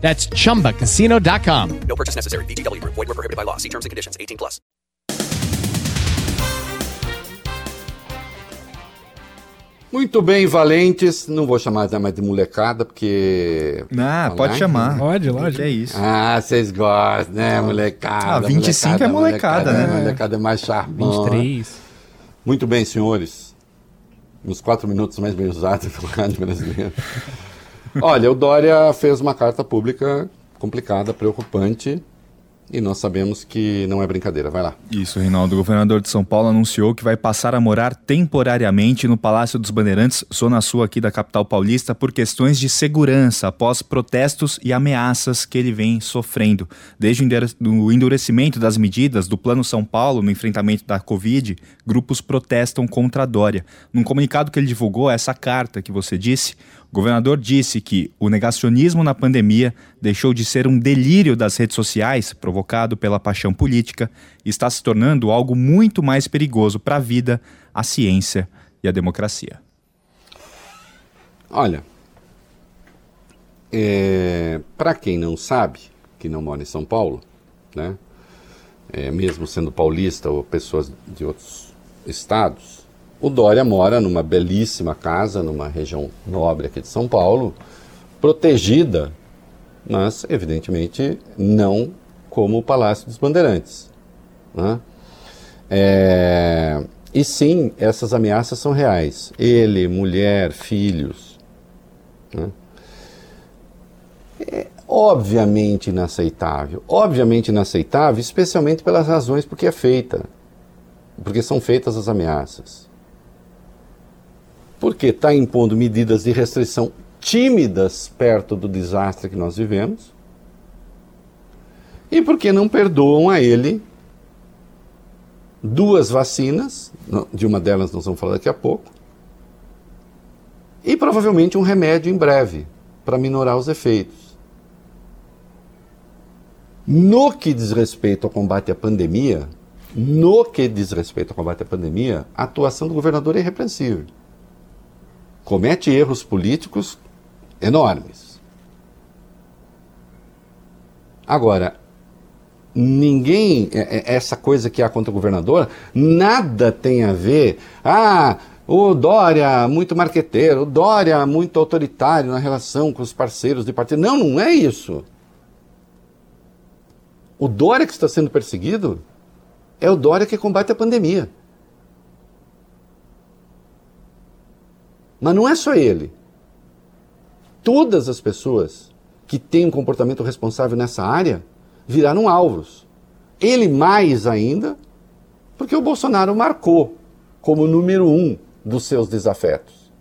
That's chumbacasino.com. No purchase necessary. VGW Group. Void were prohibited by law. See terms and conditions. 18 plus. Muito bem, valentes. Não vou chamar mais de molecada, porque. Ah, pode chamar. Pode, lógico. é isso. Ah, vocês gostam, né, molecada? Ah, 25 molecada, é molecada, né? Molecada é mais charmosa. 23. Muito bem, senhores. Nos quatro minutos mais bem usados do rádio brasileiro. Olha, o Dória fez uma carta pública complicada, preocupante, e nós sabemos que não é brincadeira. Vai lá. Isso, Reinaldo. O governador de São Paulo anunciou que vai passar a morar temporariamente no Palácio dos Bandeirantes, zona sul aqui da capital paulista, por questões de segurança, após protestos e ameaças que ele vem sofrendo. Desde o endurecimento das medidas do Plano São Paulo no enfrentamento da Covid, grupos protestam contra a Dória. Num comunicado que ele divulgou, essa carta que você disse, o governador disse que o negacionismo na pandemia deixou de ser um delírio das redes sociais, provocado pela paixão política, e está se tornando algo muito mais perigoso para a vida, a ciência e a democracia. Olha, é, para quem não sabe, que não mora em São Paulo, né, é, mesmo sendo paulista ou pessoas de outros estados, o Dória mora numa belíssima casa, numa região nobre aqui de São Paulo, protegida, mas evidentemente não como o Palácio dos Bandeirantes. Né? É... E sim, essas ameaças são reais. Ele, mulher, filhos. Né? É obviamente inaceitável. Obviamente inaceitável, especialmente pelas razões por que é feita. Porque são feitas as ameaças porque está impondo medidas de restrição tímidas perto do desastre que nós vivemos, e porque não perdoam a ele duas vacinas, de uma delas nós vamos falar daqui a pouco, e provavelmente um remédio em breve para minorar os efeitos. No que diz respeito ao combate à pandemia, no que diz respeito ao combate à pandemia, a atuação do governador é irrepreensível comete erros políticos enormes. Agora, ninguém, é, é, essa coisa que há contra o governador, nada tem a ver. Ah, o Dória muito marqueteiro, o Dória muito autoritário na relação com os parceiros de partido. Não, não é isso. O Dória que está sendo perseguido é o Dória que combate a pandemia. Mas não é só ele. Todas as pessoas que têm um comportamento responsável nessa área viraram alvos. Ele mais ainda, porque o Bolsonaro marcou como número um dos seus desafetos.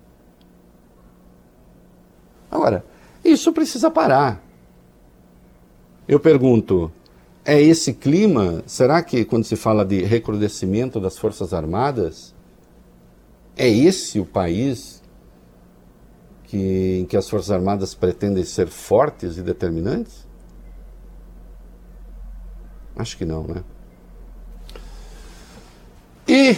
Agora, isso precisa parar. Eu pergunto, é esse clima? Será que quando se fala de recrudescimento das Forças Armadas, é esse o país que, em que as Forças Armadas pretendem ser fortes e determinantes? Acho que não, né? E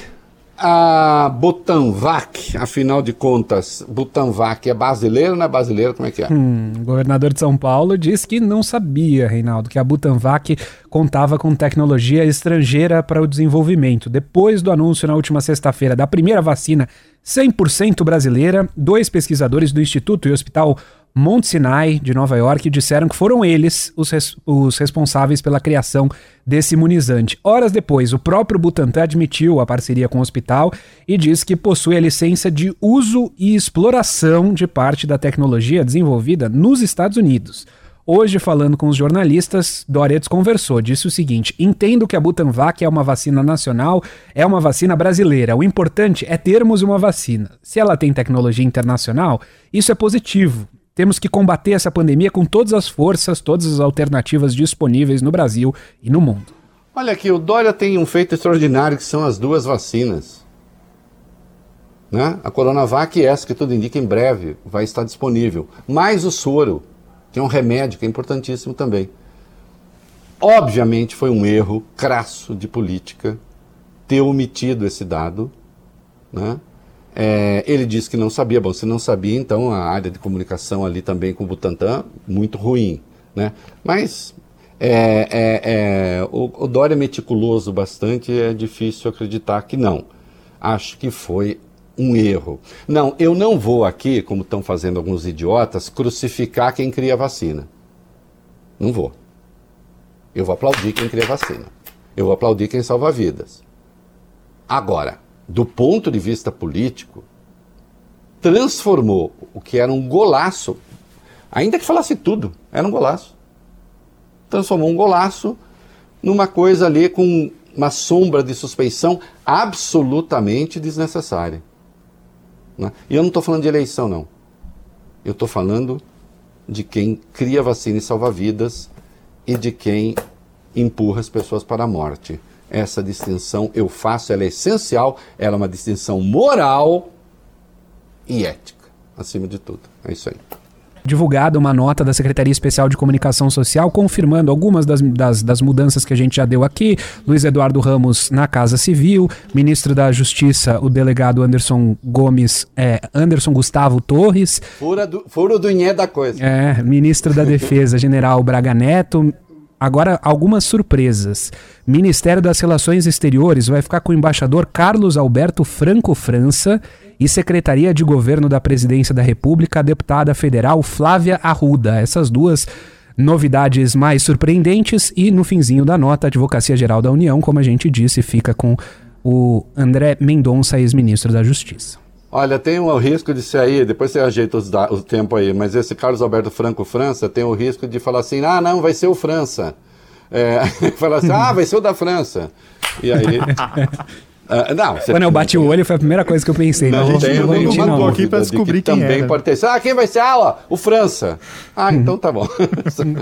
a Butanvac, afinal de contas, Butanvac é brasileiro ou não é brasileiro? Como é que é? Hum, o governador de São Paulo disse que não sabia, Reinaldo, que a Butanvac contava com tecnologia estrangeira para o desenvolvimento. Depois do anúncio na última sexta-feira da primeira vacina 100% brasileira, dois pesquisadores do Instituto e Hospital Mount Sinai, de Nova York, disseram que foram eles os, res os, responsáveis pela criação desse imunizante. Horas depois, o próprio Butantan admitiu a parceria com o hospital e diz que possui a licença de uso e exploração de parte da tecnologia desenvolvida nos Estados Unidos. Hoje, falando com os jornalistas, Doretes conversou, disse o seguinte: entendo que a Butanvac é uma vacina nacional, é uma vacina brasileira. O importante é termos uma vacina. Se ela tem tecnologia internacional, isso é positivo. Temos que combater essa pandemia com todas as forças, todas as alternativas disponíveis no Brasil e no mundo. Olha aqui, o Dória tem um feito extraordinário que são as duas vacinas. Né? A Coronavac, essa que tudo indica, em breve vai estar disponível. Mais o soro, é um remédio que é importantíssimo também. Obviamente foi um erro crasso de política ter omitido esse dado, né? É, ele disse que não sabia. Bom, se não sabia, então a área de comunicação ali também com o Butantan, muito ruim. Né? Mas é, é, é, o, o Dória meticuloso bastante é difícil acreditar que não. Acho que foi um erro. Não, eu não vou aqui, como estão fazendo alguns idiotas, crucificar quem cria vacina. Não vou. Eu vou aplaudir quem cria vacina. Eu vou aplaudir quem salva vidas. Agora, do ponto de vista político, transformou o que era um golaço, ainda que falasse tudo, era um golaço. Transformou um golaço numa coisa ali com uma sombra de suspeição absolutamente desnecessária. Né? E eu não estou falando de eleição, não. Eu estou falando de quem cria vacina e salva vidas e de quem empurra as pessoas para a morte essa distinção eu faço, ela é essencial, ela é uma distinção moral e ética, acima de tudo. É isso aí. Divulgada uma nota da Secretaria Especial de Comunicação Social confirmando algumas das, das, das, mudanças que a gente já deu aqui. Luiz Eduardo Ramos na Casa Civil, ministro da Justiça, o delegado Anderson Gomes, é, Anderson Gustavo Torres. Fura do, furo do Inhé da coisa. É, ministro da Defesa, General Braga Neto, Agora, algumas surpresas. Ministério das Relações Exteriores vai ficar com o embaixador Carlos Alberto Franco França e Secretaria de Governo da Presidência da República, a deputada federal Flávia Arruda. Essas duas novidades mais surpreendentes e no finzinho da nota, a Advocacia Geral da União, como a gente disse, fica com o André Mendonça, ex-ministro da Justiça. Olha, tem o risco de aí, depois você ajeita os o tempo aí, mas esse Carlos Alberto Franco França tem o risco de falar assim, ah, não, vai ser o França. É, falar assim, ah, vai ser o da França. E aí... Uh, não, Quando eu bati o olho, foi a primeira coisa que eu pensei. Não, não, tem, não, não, não aqui para descobrir que quem também era. pode ter. Ah, quem vai ser? Ah, ó, o França. Ah, então tá bom.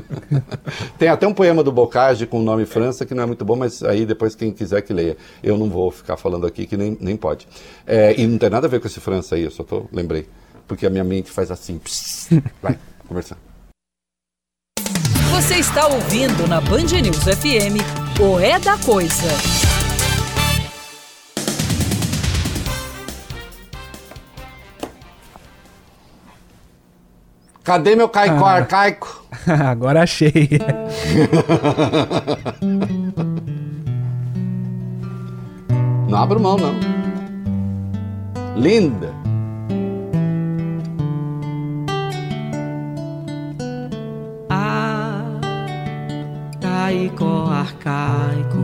tem até um poema do Bocage com o nome França que não é muito bom, mas aí depois quem quiser que leia. Eu não vou ficar falando aqui que nem, nem pode. É, e não tem nada a ver com esse França aí, eu só tô, lembrei. Porque a minha mente faz assim. Pss, vai, conversar. Você está ouvindo na Band News FM o É da Coisa. Cadê meu caicó ah. arcaico? Agora achei. não abro mão, não. Linda. Ah, caicó arcaico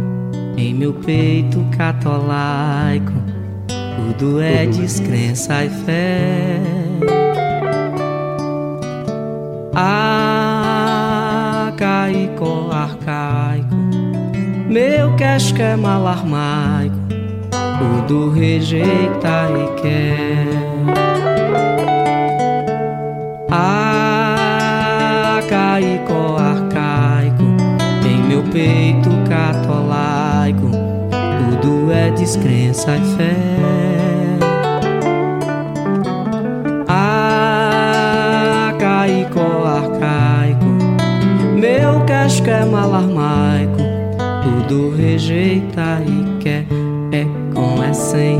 em meu peito catolaico. Tudo é descrença e fé arcaico, arcaico, meu casco é mal armaico, tudo rejeita e quer. Arcaico, arcaico, em meu peito catolaico, tudo é descrença e fé. Quer. É com é cem,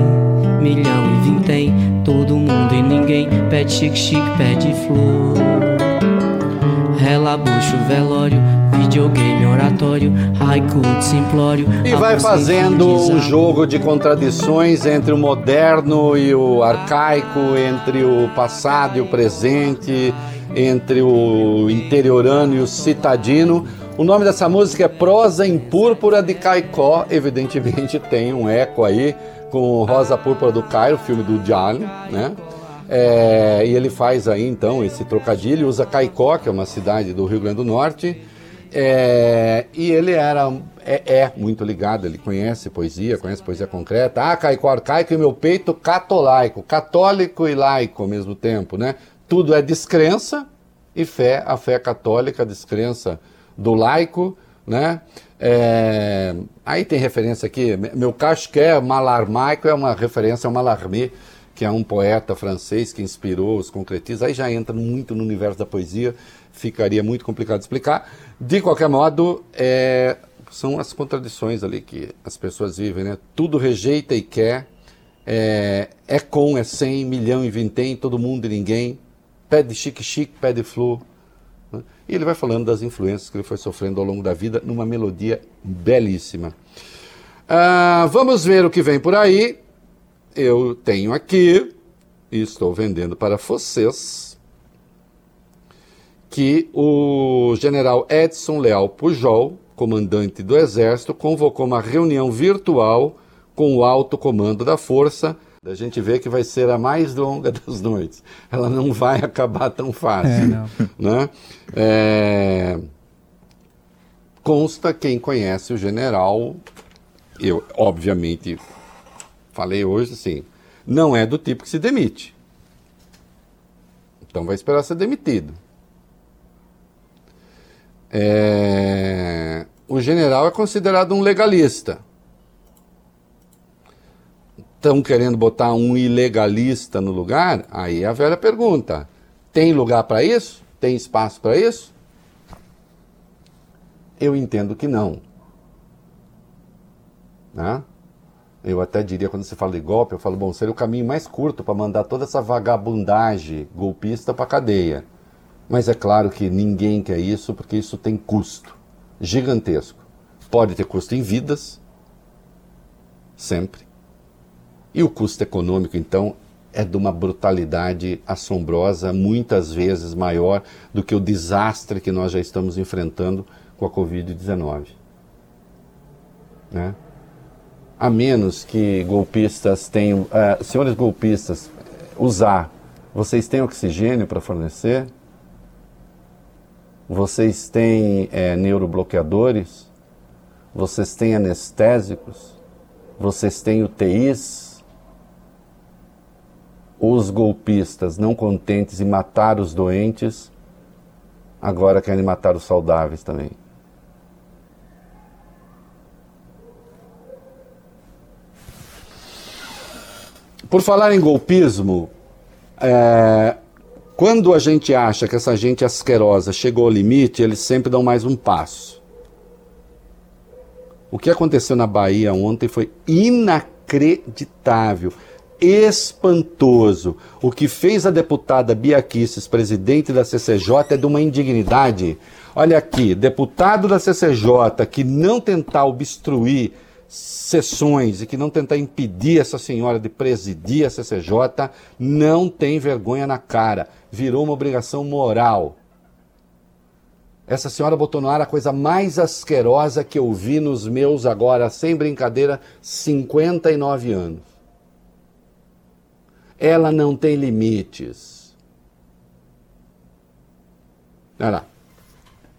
milhão e vintém, todo mundo e ninguém, pede chique chique, pede flor. Relabucho, velório, videogame, oratório, haiku, simplório. E vai fazendo um jogo de contradições entre o moderno e o arcaico, entre o passado e o presente, entre o interiorano e o citadino. O nome dessa música é Prosa em Púrpura de Caicó. Evidentemente tem um eco aí com Rosa Púrpura do Cairo, filme do Giallo, né? É, e ele faz aí então esse trocadilho, usa Caicó, que é uma cidade do Rio Grande do Norte, é, e ele era é, é muito ligado, ele conhece poesia, conhece poesia concreta. Ah, Caicó arcaico e meu peito catolaico, católico e laico ao mesmo tempo, né? Tudo é descrença e fé, a fé católica, a descrença do laico, né? É, aí tem referência aqui, meu casqué malarmaico é uma referência ao Mallarmé, que é um poeta francês que inspirou os concretistas. Aí já entra muito no universo da poesia, ficaria muito complicado de explicar. De qualquer modo, é, são as contradições ali que as pessoas vivem, né? Tudo rejeita e quer, é, é com, é sem, milhão e vintém, todo mundo e ninguém, pede chique-chique, pede flu. E ele vai falando das influências que ele foi sofrendo ao longo da vida numa melodia belíssima. Ah, vamos ver o que vem por aí. Eu tenho aqui, e estou vendendo para vocês, que o general Edson Leal Pujol, comandante do Exército, convocou uma reunião virtual com o alto comando da Força. A gente vê que vai ser a mais longa das noites. Ela não vai acabar tão fácil. É, não. né? É, Consta quem conhece o general, eu obviamente falei hoje assim, não é do tipo que se demite. Então vai esperar ser demitido. É, O general é considerado um legalista. Estão querendo botar um ilegalista no lugar? Aí é a velha pergunta: tem lugar para isso? Tem espaço para isso? Eu entendo que não. Né? Eu até diria, quando se fala de golpe, eu falo, bom, seria o caminho mais curto para mandar toda essa vagabundagem golpista para cadeia. Mas é claro que ninguém quer isso, porque isso tem custo gigantesco. Pode ter custo em vidas, sempre. E o custo econômico, então, é de uma brutalidade assombrosa, muitas vezes maior do que o desastre que nós já estamos enfrentando com a Covid-19. Né? A menos que golpistas tenham, uh, senhores golpistas, usar, vocês têm oxigênio para fornecer? Vocês têm é, neurobloqueadores? Vocês têm anestésicos? Vocês têm UTIs? Os golpistas, não contentes em matar os doentes, agora querem matar os saudáveis também. Por falar em golpismo, é, quando a gente acha que essa gente asquerosa chegou ao limite, eles sempre dão mais um passo. O que aconteceu na Bahia ontem foi inacreditável, espantoso. O que fez a deputada Bia Kicis, presidente da CCJ, é de uma indignidade. Olha aqui, deputado da CCJ que não tentar obstruir sessões e que não tentar impedir essa senhora de presidir a CCJ, não tem vergonha na cara. Virou uma obrigação moral. Essa senhora botou no ar a coisa mais asquerosa que eu vi nos meus, agora, sem brincadeira, 59 anos. Ela não tem limites. Olha lá.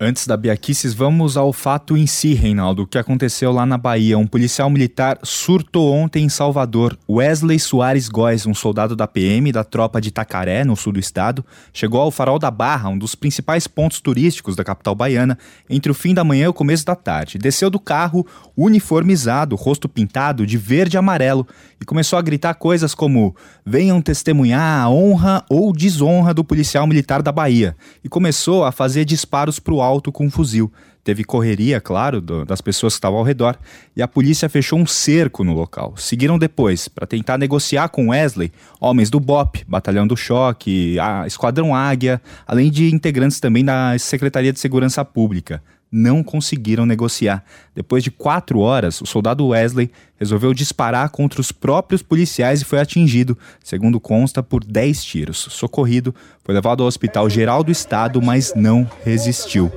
Antes da Biaquices, vamos ao fato em si, Reinaldo. O que aconteceu lá na Bahia? Um policial militar surtou ontem em Salvador. Wesley Soares Góes, um soldado da PM da tropa de Itacaré, no sul do estado, chegou ao Farol da Barra, um dos principais pontos turísticos da capital baiana, entre o fim da manhã e o começo da tarde. Desceu do carro, uniformizado, rosto pintado de verde e amarelo, e começou a gritar coisas como: venham testemunhar a honra ou desonra do policial militar da Bahia. E começou a fazer disparos para o alto com um fuzil. Teve correria, claro, do, das pessoas que estavam ao redor, e a polícia fechou um cerco no local. Seguiram depois, para tentar negociar com Wesley, homens do BOP, Batalhão do Choque, a Esquadrão Águia, além de integrantes também da Secretaria de Segurança Pública não conseguiram negociar. Depois de quatro horas, o soldado Wesley resolveu disparar contra os próprios policiais e foi atingido, segundo consta, por 10 tiros. Socorrido, foi levado ao Hospital Geral do Estado, mas não resistiu.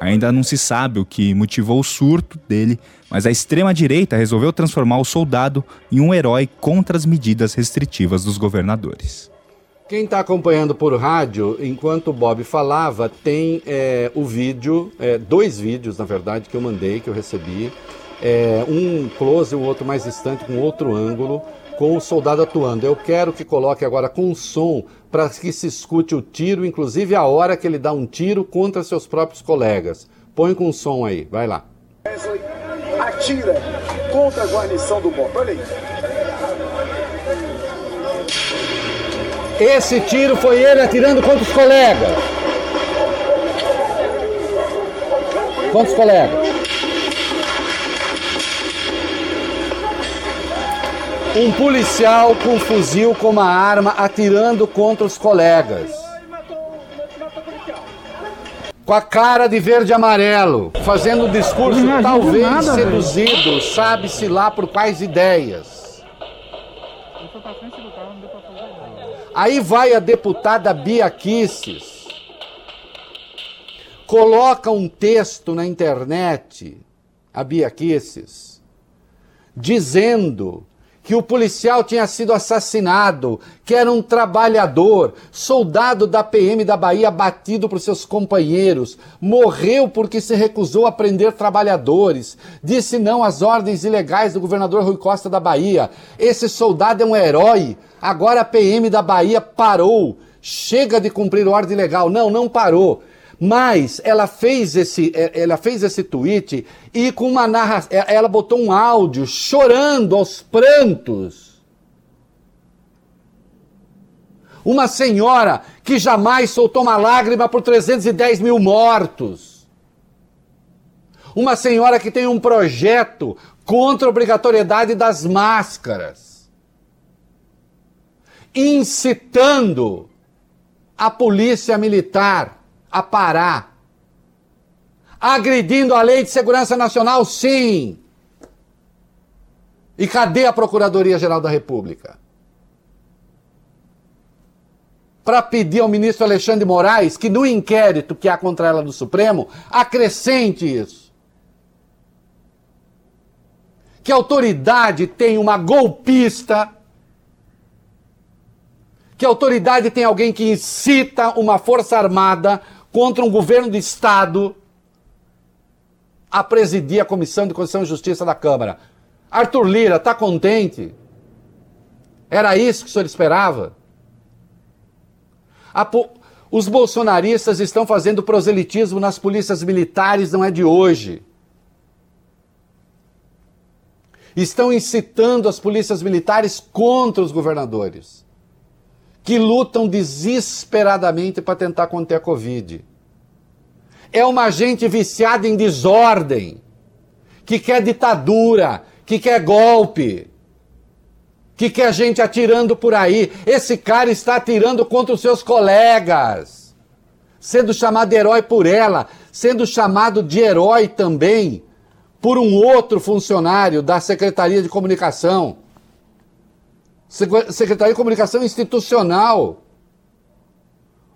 Ainda não se sabe o que motivou o surto dele, mas a extrema-direita resolveu transformar o soldado em um herói contra as medidas restritivas dos governadores. Quem está acompanhando por rádio, enquanto o Bob falava, tem é, o vídeo, é, dois vídeos, na verdade, que eu mandei, que eu recebi. É, um close e o outro mais distante, com outro ângulo, com o soldado atuando. Eu quero que coloque agora com som para que se escute o tiro, inclusive a hora que ele dá um tiro contra seus próprios colegas. Põe com som aí, vai lá. Wesley atira contra a guarnição do BOP. Olha aí. Esse tiro foi ele atirando contra os colegas. Quantos colegas? Um policial com um fuzil com uma arma atirando contra os colegas. Com a cara de verde e amarelo, fazendo um discurso talvez nada, seduzido, sabe-se lá por quais ideias. Aí vai a deputada Bia Kisses, coloca um texto na internet, a Bia Kisses, dizendo que o policial tinha sido assassinado, que era um trabalhador, soldado da PM da Bahia batido por seus companheiros, morreu porque se recusou a prender trabalhadores, disse não às ordens ilegais do governador Rui Costa da Bahia. Esse soldado é um herói. Agora a PM da Bahia parou. Chega de cumprir ordem legal. Não, não parou. Mas ela fez esse, ela fez esse tweet e com uma narração, ela botou um áudio chorando aos prantos. Uma senhora que jamais soltou uma lágrima por 310 mil mortos. Uma senhora que tem um projeto contra a obrigatoriedade das máscaras. Incitando a polícia militar a parar. Agredindo a lei de segurança nacional, sim. E cadê a Procuradoria-Geral da República? Para pedir ao ministro Alexandre Moraes que no inquérito que há contra ela no Supremo, acrescente isso. Que a autoridade tem uma golpista que autoridade tem alguém que incita uma força armada contra um governo de Estado a presidir a Comissão de Constituição e Justiça da Câmara. Arthur Lira, está contente? Era isso que o senhor esperava? Po... Os bolsonaristas estão fazendo proselitismo nas polícias militares, não é de hoje. Estão incitando as polícias militares contra os governadores que lutam desesperadamente para tentar conter a Covid. É uma gente viciada em desordem, que quer ditadura, que quer golpe, que quer gente atirando por aí. Esse cara está atirando contra os seus colegas, sendo chamado herói por ela, sendo chamado de herói também por um outro funcionário da Secretaria de Comunicação. Secretaria de Comunicação Institucional.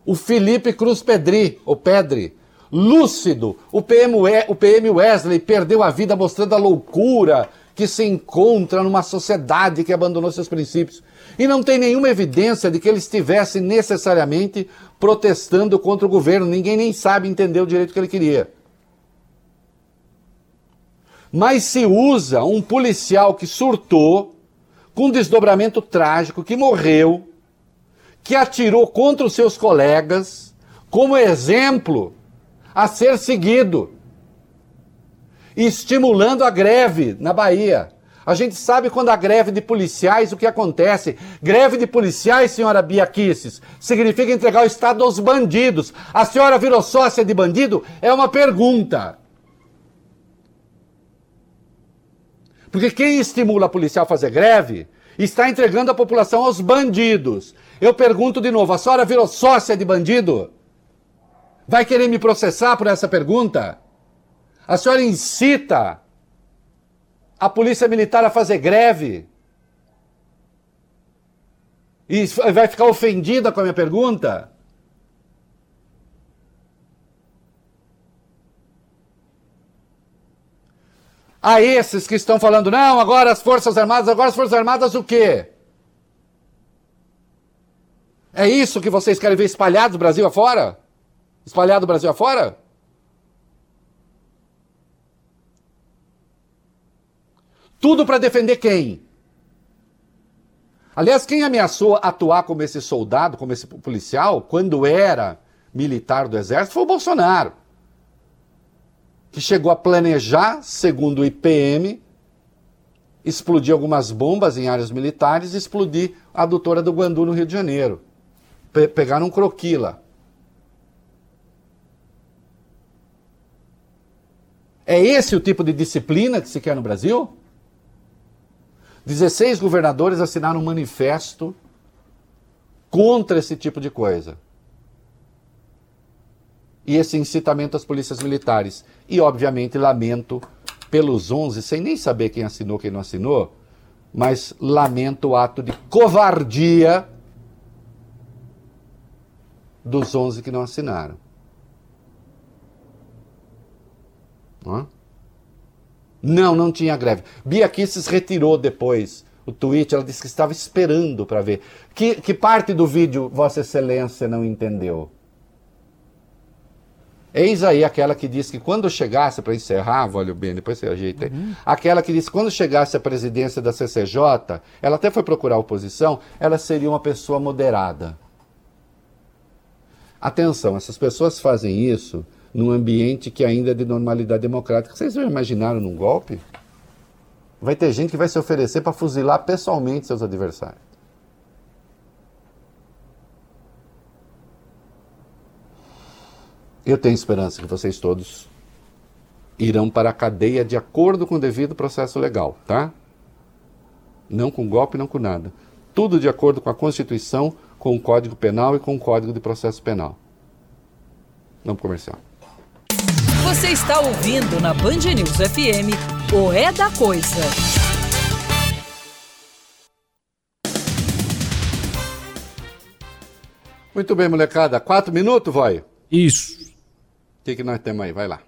O Felipe Cruz Pedri, ou Pedri, lúcido. O PM, o PM Wesley perdeu a vida mostrando a loucura que se encontra numa sociedade que abandonou seus princípios. E não tem nenhuma evidência de que ele estivesse necessariamente protestando contra o governo. Ninguém nem sabe entender o direito que ele queria. Mas se usa um policial que surtou, com um desdobramento trágico, que morreu, que atirou contra os seus colegas, como exemplo a ser seguido, estimulando a greve na Bahia. A gente sabe quando a greve de policiais, o que acontece. Greve de policiais, senhora Bia significa entregar o Estado aos bandidos. A senhora virou sócia de bandido? É uma pergunta. Porque quem estimula a policial a fazer greve está entregando a população aos bandidos. Eu pergunto de novo: a senhora virou sócia de bandido? Vai querer me processar por essa pergunta? A senhora incita a polícia militar a fazer greve? E vai ficar ofendida com a minha pergunta? A esses que estão falando, não, agora as Forças Armadas, agora as Forças Armadas o quê? É isso que vocês querem ver espalhado do Brasil afora? Espalhado do Brasil afora? Tudo para defender quem? Aliás, quem ameaçou atuar como esse soldado, como esse policial, quando era militar do Exército, foi o Bolsonaro. Que chegou a planejar, segundo o IPM, explodir algumas bombas em áreas militares e explodir a adutora do Guandu no Rio de Janeiro. Pe pegaram um croquila. É esse o tipo de disciplina que se quer no Brasil? 16 governadores assinaram um manifesto contra esse tipo de coisa. E esse incitamento às polícias militares. E, obviamente, lamento pelos 11, sem nem saber quem assinou, quem não assinou, mas lamento o ato de covardia dos 11 que não assinaram. Não, não, não tinha greve. Bia Kisses retirou depois o tweet, ela disse que estava esperando para ver. Que, que parte do vídeo Vossa Excelência não entendeu? Eis aí aquela que disse que quando chegasse, para encerrar, olha bem, depois você ajeita aí, uhum. aquela que disse que quando chegasse a presidência da CCJ, ela até foi procurar a oposição, ela seria uma pessoa moderada. Atenção, essas pessoas fazem isso num ambiente que ainda é de normalidade democrática. Vocês já imaginaram num golpe? Vai ter gente que vai se oferecer para fuzilar pessoalmente seus adversários. Eu tenho esperança que vocês todos irão para a cadeia de acordo com o devido processo legal, tá? Não com golpe, não com nada. Tudo de acordo com a Constituição, com o Código Penal e com o Código de Processo Penal. Vamos comercial. Você está ouvindo na Band News FM o É da Coisa. Muito bem, molecada. Quatro minutos, vai? Isso. O que, que nós temos aí? Vai lá.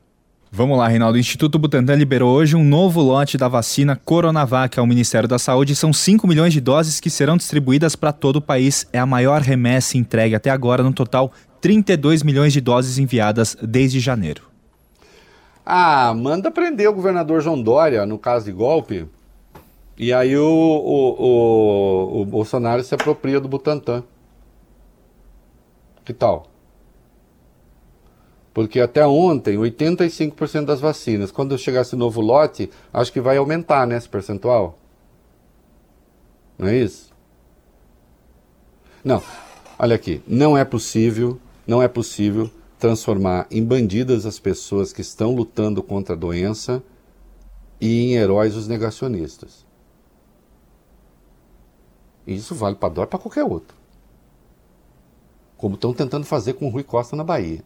Vamos lá, Reinaldo. O Instituto Butantan liberou hoje um novo lote da vacina Coronavac ao Ministério da Saúde. São 5 milhões de doses que serão distribuídas para todo o país. É a maior remessa entregue até agora, no total 32 milhões de doses enviadas desde janeiro. Ah, manda prender o governador João Dória no caso de golpe. E aí o, o, o, o Bolsonaro se apropria do Butantan. Que tal? Porque até ontem, 85% das vacinas, quando chegar esse novo lote, acho que vai aumentar, né, esse percentual. Não é isso? Não. Olha aqui, não é possível, não é possível transformar em bandidas as pessoas que estão lutando contra a doença e em heróis os negacionistas. Isso vale para Dória para qualquer outro. Como estão tentando fazer com o Rui Costa na Bahia.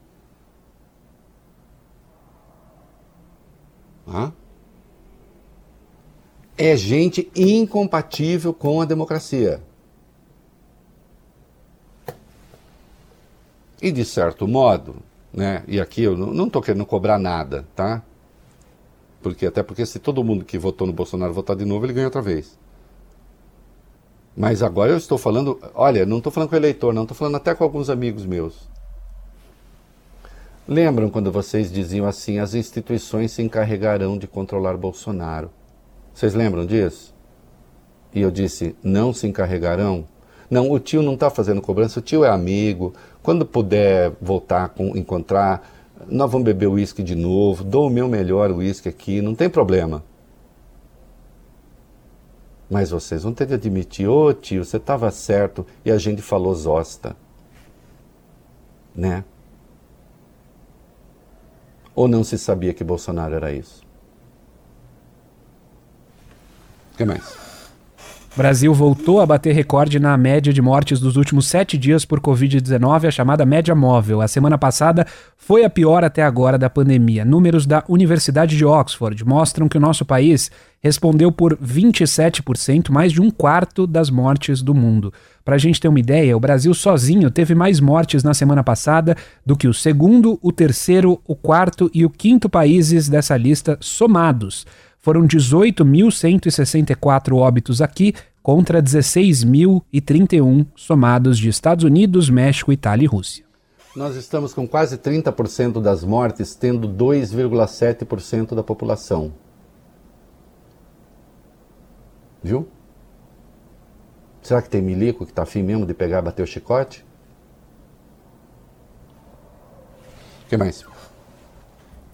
É gente incompatível com a democracia. E de certo modo, né? E aqui eu não estou querendo cobrar nada, tá? Porque até porque se todo mundo que votou no Bolsonaro votar de novo, ele ganha outra vez. Mas agora eu estou falando, olha, não estou falando com o eleitor, não, estou falando até com alguns amigos meus. Lembram quando vocês diziam assim: as instituições se encarregarão de controlar Bolsonaro? Vocês lembram disso? E eu disse: não se encarregarão? Não, o tio não está fazendo cobrança, o tio é amigo. Quando puder voltar, com, encontrar, nós vamos beber uísque de novo, dou o meu melhor uísque aqui, não tem problema. Mas vocês vão ter de admitir, ô oh, tio, você estava certo e a gente falou zosta. Né? Ou não se sabia que Bolsonaro era isso? O que mais? Brasil voltou a bater recorde na média de mortes dos últimos sete dias por Covid-19, a chamada média móvel. A semana passada foi a pior até agora da pandemia. Números da Universidade de Oxford mostram que o nosso país respondeu por 27%, mais de um quarto das mortes do mundo. Para a gente ter uma ideia, o Brasil sozinho teve mais mortes na semana passada do que o segundo, o terceiro, o quarto e o quinto países dessa lista somados. Foram 18.164 óbitos aqui contra 16.031 somados de Estados Unidos, México, Itália e Rússia. Nós estamos com quase 30% das mortes tendo 2,7% da população. Viu? Será que tem milico que está afim mesmo de pegar e bater o chicote? O que mais?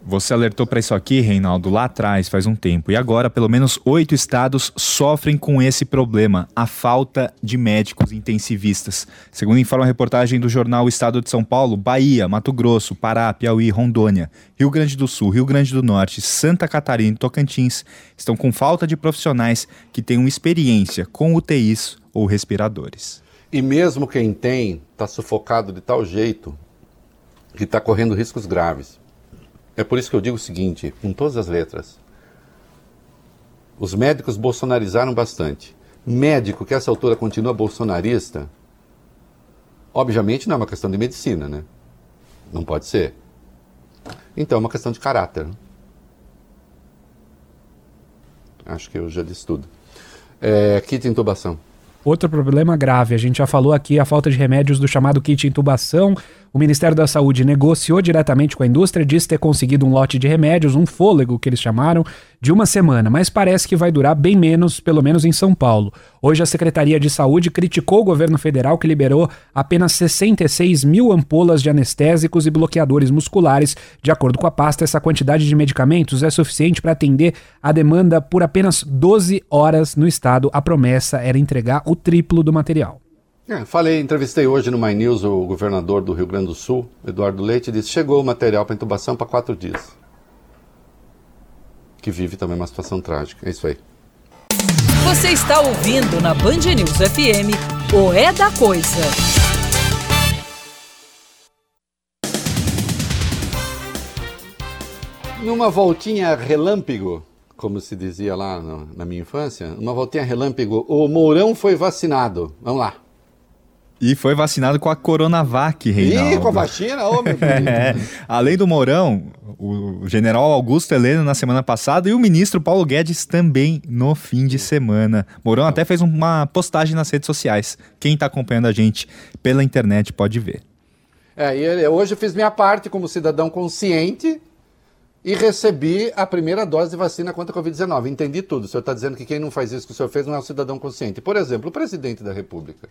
Você alertou para isso aqui, Reinaldo, lá atrás, faz um tempo. E agora, pelo menos oito estados sofrem com esse problema, a falta de médicos intensivistas. Segundo informa a reportagem do jornal Estado de São Paulo, Bahia, Mato Grosso, Pará, Piauí, Rondônia, Rio Grande do Sul, Rio Grande do Norte, Santa Catarina e Tocantins estão com falta de profissionais que tenham experiência com UTIs ou respiradores. E mesmo quem tem, está sufocado de tal jeito que está correndo riscos graves. É por isso que eu digo o seguinte, com todas as letras. Os médicos bolsonarizaram bastante. Médico que a essa altura continua bolsonarista, obviamente não é uma questão de medicina, né? Não pode ser. Então é uma questão de caráter. Acho que eu já disse tudo. É, kit intubação. Outro problema grave, a gente já falou aqui a falta de remédios do chamado kit intubação. O Ministério da Saúde negociou diretamente com a indústria, disse ter conseguido um lote de remédios, um fôlego que eles chamaram, de uma semana, mas parece que vai durar bem menos, pelo menos em São Paulo. Hoje a Secretaria de Saúde criticou o governo federal que liberou apenas 66 mil ampolas de anestésicos e bloqueadores musculares. De acordo com a pasta, essa quantidade de medicamentos é suficiente para atender a demanda por apenas 12 horas no estado. A promessa era entregar o triplo do material. É, falei, entrevistei hoje no My News o governador do Rio Grande do Sul, Eduardo Leite, e disse: chegou o material para intubação para quatro dias. Que vive também uma situação trágica. É isso aí. Você está ouvindo na Band News FM o É da Coisa. Numa voltinha relâmpago, como se dizia lá no, na minha infância, uma voltinha relâmpago, o Mourão foi vacinado. Vamos lá. E foi vacinado com a Coronavac, Reinaldo. Ih, com a vacina? Ô, meu é. Além do Mourão, o general Augusto Heleno na semana passada e o ministro Paulo Guedes também no fim de semana. Mourão até fez uma postagem nas redes sociais. Quem está acompanhando a gente pela internet pode ver. É, e hoje eu fiz minha parte como cidadão consciente e recebi a primeira dose de vacina contra a Covid-19. Entendi tudo. O senhor está dizendo que quem não faz isso que o senhor fez não é um cidadão consciente. Por exemplo, o presidente da República.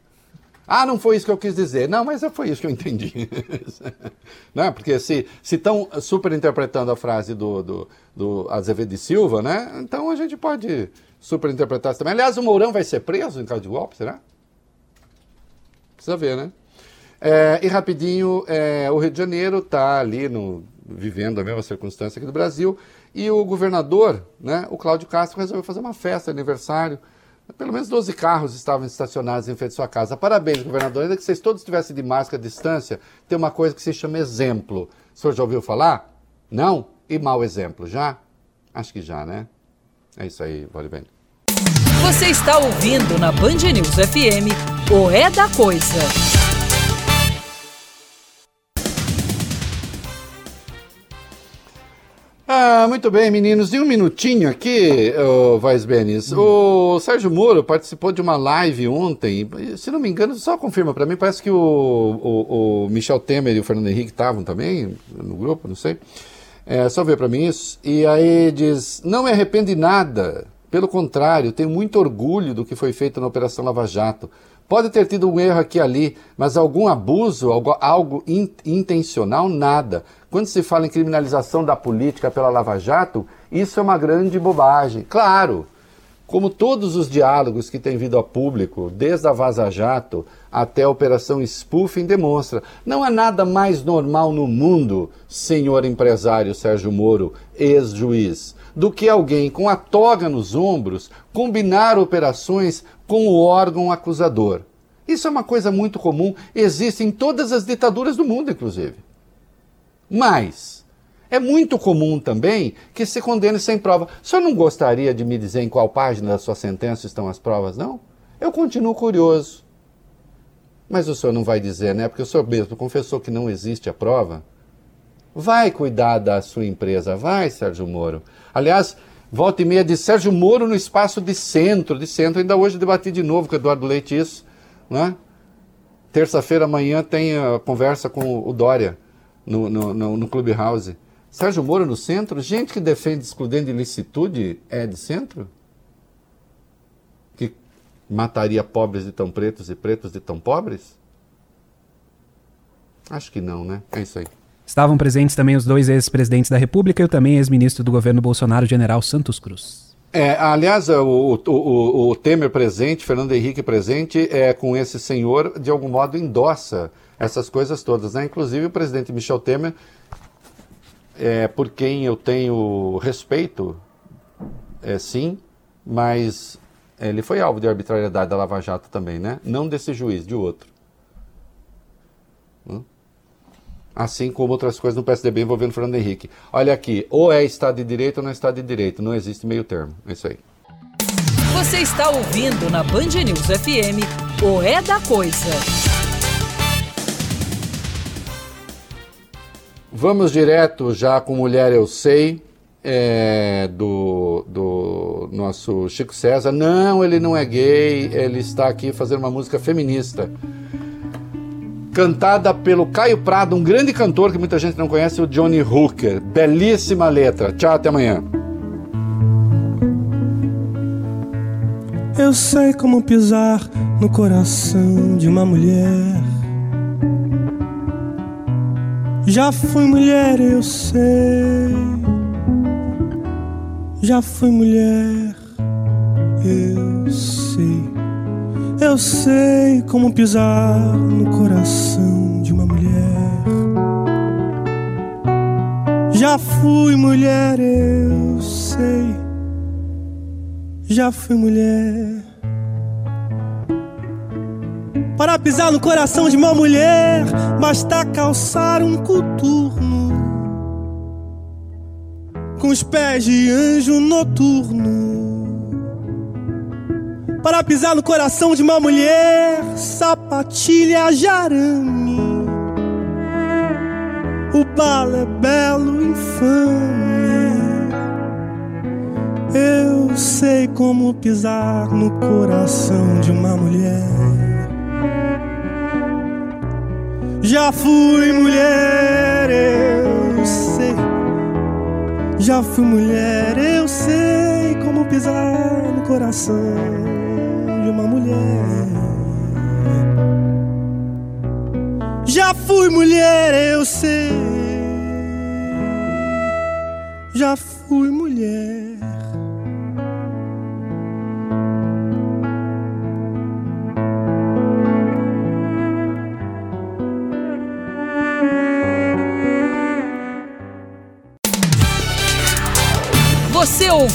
Ah, não foi isso que eu quis dizer. Não, mas foi isso que eu entendi. né? Porque se estão super interpretando a frase do, do, do Azevedo de Silva, né? então a gente pode super interpretar isso também. Aliás, o Mourão vai ser preso em caso de golpe, será? Precisa ver, né? É, e rapidinho, é, o Rio de Janeiro está ali no, vivendo a mesma circunstância aqui do Brasil e o governador, né, o Cláudio Castro, resolveu fazer uma festa, aniversário pelo menos 12 carros estavam estacionados em frente à sua casa. Parabéns, governador. Ainda que vocês todos estivessem de máscara à distância, tem uma coisa que se chama exemplo. O senhor já ouviu falar? Não? E mau exemplo? Já? Acho que já, né? É isso aí, vale bem. Você está ouvindo na Band News FM o É da Coisa. Ah, muito bem, meninos. Em um minutinho aqui, oh, Vaz Benes, o Sérgio Moro participou de uma live ontem. Se não me engano, só confirma para mim, parece que o, o, o, Michel Temer e o Fernando Henrique estavam também no grupo, não sei. É, só ver para mim isso. E aí diz: não me arrependo de nada. Pelo contrário, tenho muito orgulho do que foi feito na Operação Lava Jato. Pode ter tido um erro aqui e ali, mas algum abuso, algo, algo in, intencional, nada. Quando se fala em criminalização da política pela Lava Jato, isso é uma grande bobagem. Claro, como todos os diálogos que têm vindo a público, desde a Vaza Jato até a Operação Spoofing, demonstra, não há nada mais normal no mundo, senhor empresário Sérgio Moro, ex-juiz, do que alguém com a toga nos ombros combinar operações com o órgão acusador. Isso é uma coisa muito comum, existe em todas as ditaduras do mundo, inclusive. Mas é muito comum também que se condene sem prova. O senhor não gostaria de me dizer em qual página da sua sentença estão as provas, não? Eu continuo curioso. Mas o senhor não vai dizer, né? Porque o senhor mesmo confessou que não existe a prova. Vai cuidar da sua empresa, vai, Sérgio Moro. Aliás, volta e meia de Sérgio Moro no espaço de centro, de centro. Ainda hoje debati de novo com o Eduardo Leite isso, né? Terça-feira amanhã tem a conversa com o Dória no, no, no, no Clubhouse. Sérgio Moro no centro? Gente que defende excludente de ilicitude é de centro? Que mataria pobres de tão pretos e pretos de tão pobres? Acho que não, né? É isso aí. Estavam presentes também os dois ex-presidentes da República e o também ex-ministro do governo Bolsonaro, general Santos Cruz. É, aliás, o, o, o, Temer presente, Fernando Henrique presente, é, com esse senhor, de algum modo endossa essas coisas todas. Né? Inclusive o presidente Michel Temer, é, por quem eu tenho respeito, é, sim, mas ele foi alvo de arbitrariedade da Lava Jato também, né? Não desse juiz, de outro. Hum? Assim como outras coisas no PSDB envolvendo Fernando Henrique. Olha aqui, ou é Estado de Direito ou não é Estado de Direito. Não existe meio termo. É isso aí. Você está ouvindo na Band News FM o É da Coisa. Vamos direto já com Mulher Eu Sei, é, do, do nosso Chico César. Não, ele não é gay, ele está aqui fazendo uma música feminista. Cantada pelo Caio Prado, um grande cantor que muita gente não conhece, o Johnny Hooker. Belíssima letra. Tchau, até amanhã. Eu sei como pisar no coração de uma mulher já fui mulher, eu sei. Já fui mulher, eu sei. Eu sei como pisar no coração de uma mulher. Já fui mulher, eu sei. Já fui mulher. Para pisar no coração de uma mulher, basta calçar um coturno. Com os pés de anjo noturno. Para pisar no coração de uma mulher, sapatilha de arame. O balo é belo, infame. Eu sei como pisar no coração de uma mulher. Já fui mulher, eu sei. Já fui mulher, eu sei como pisar no coração de uma mulher. Já fui mulher, eu sei. Já fui mulher.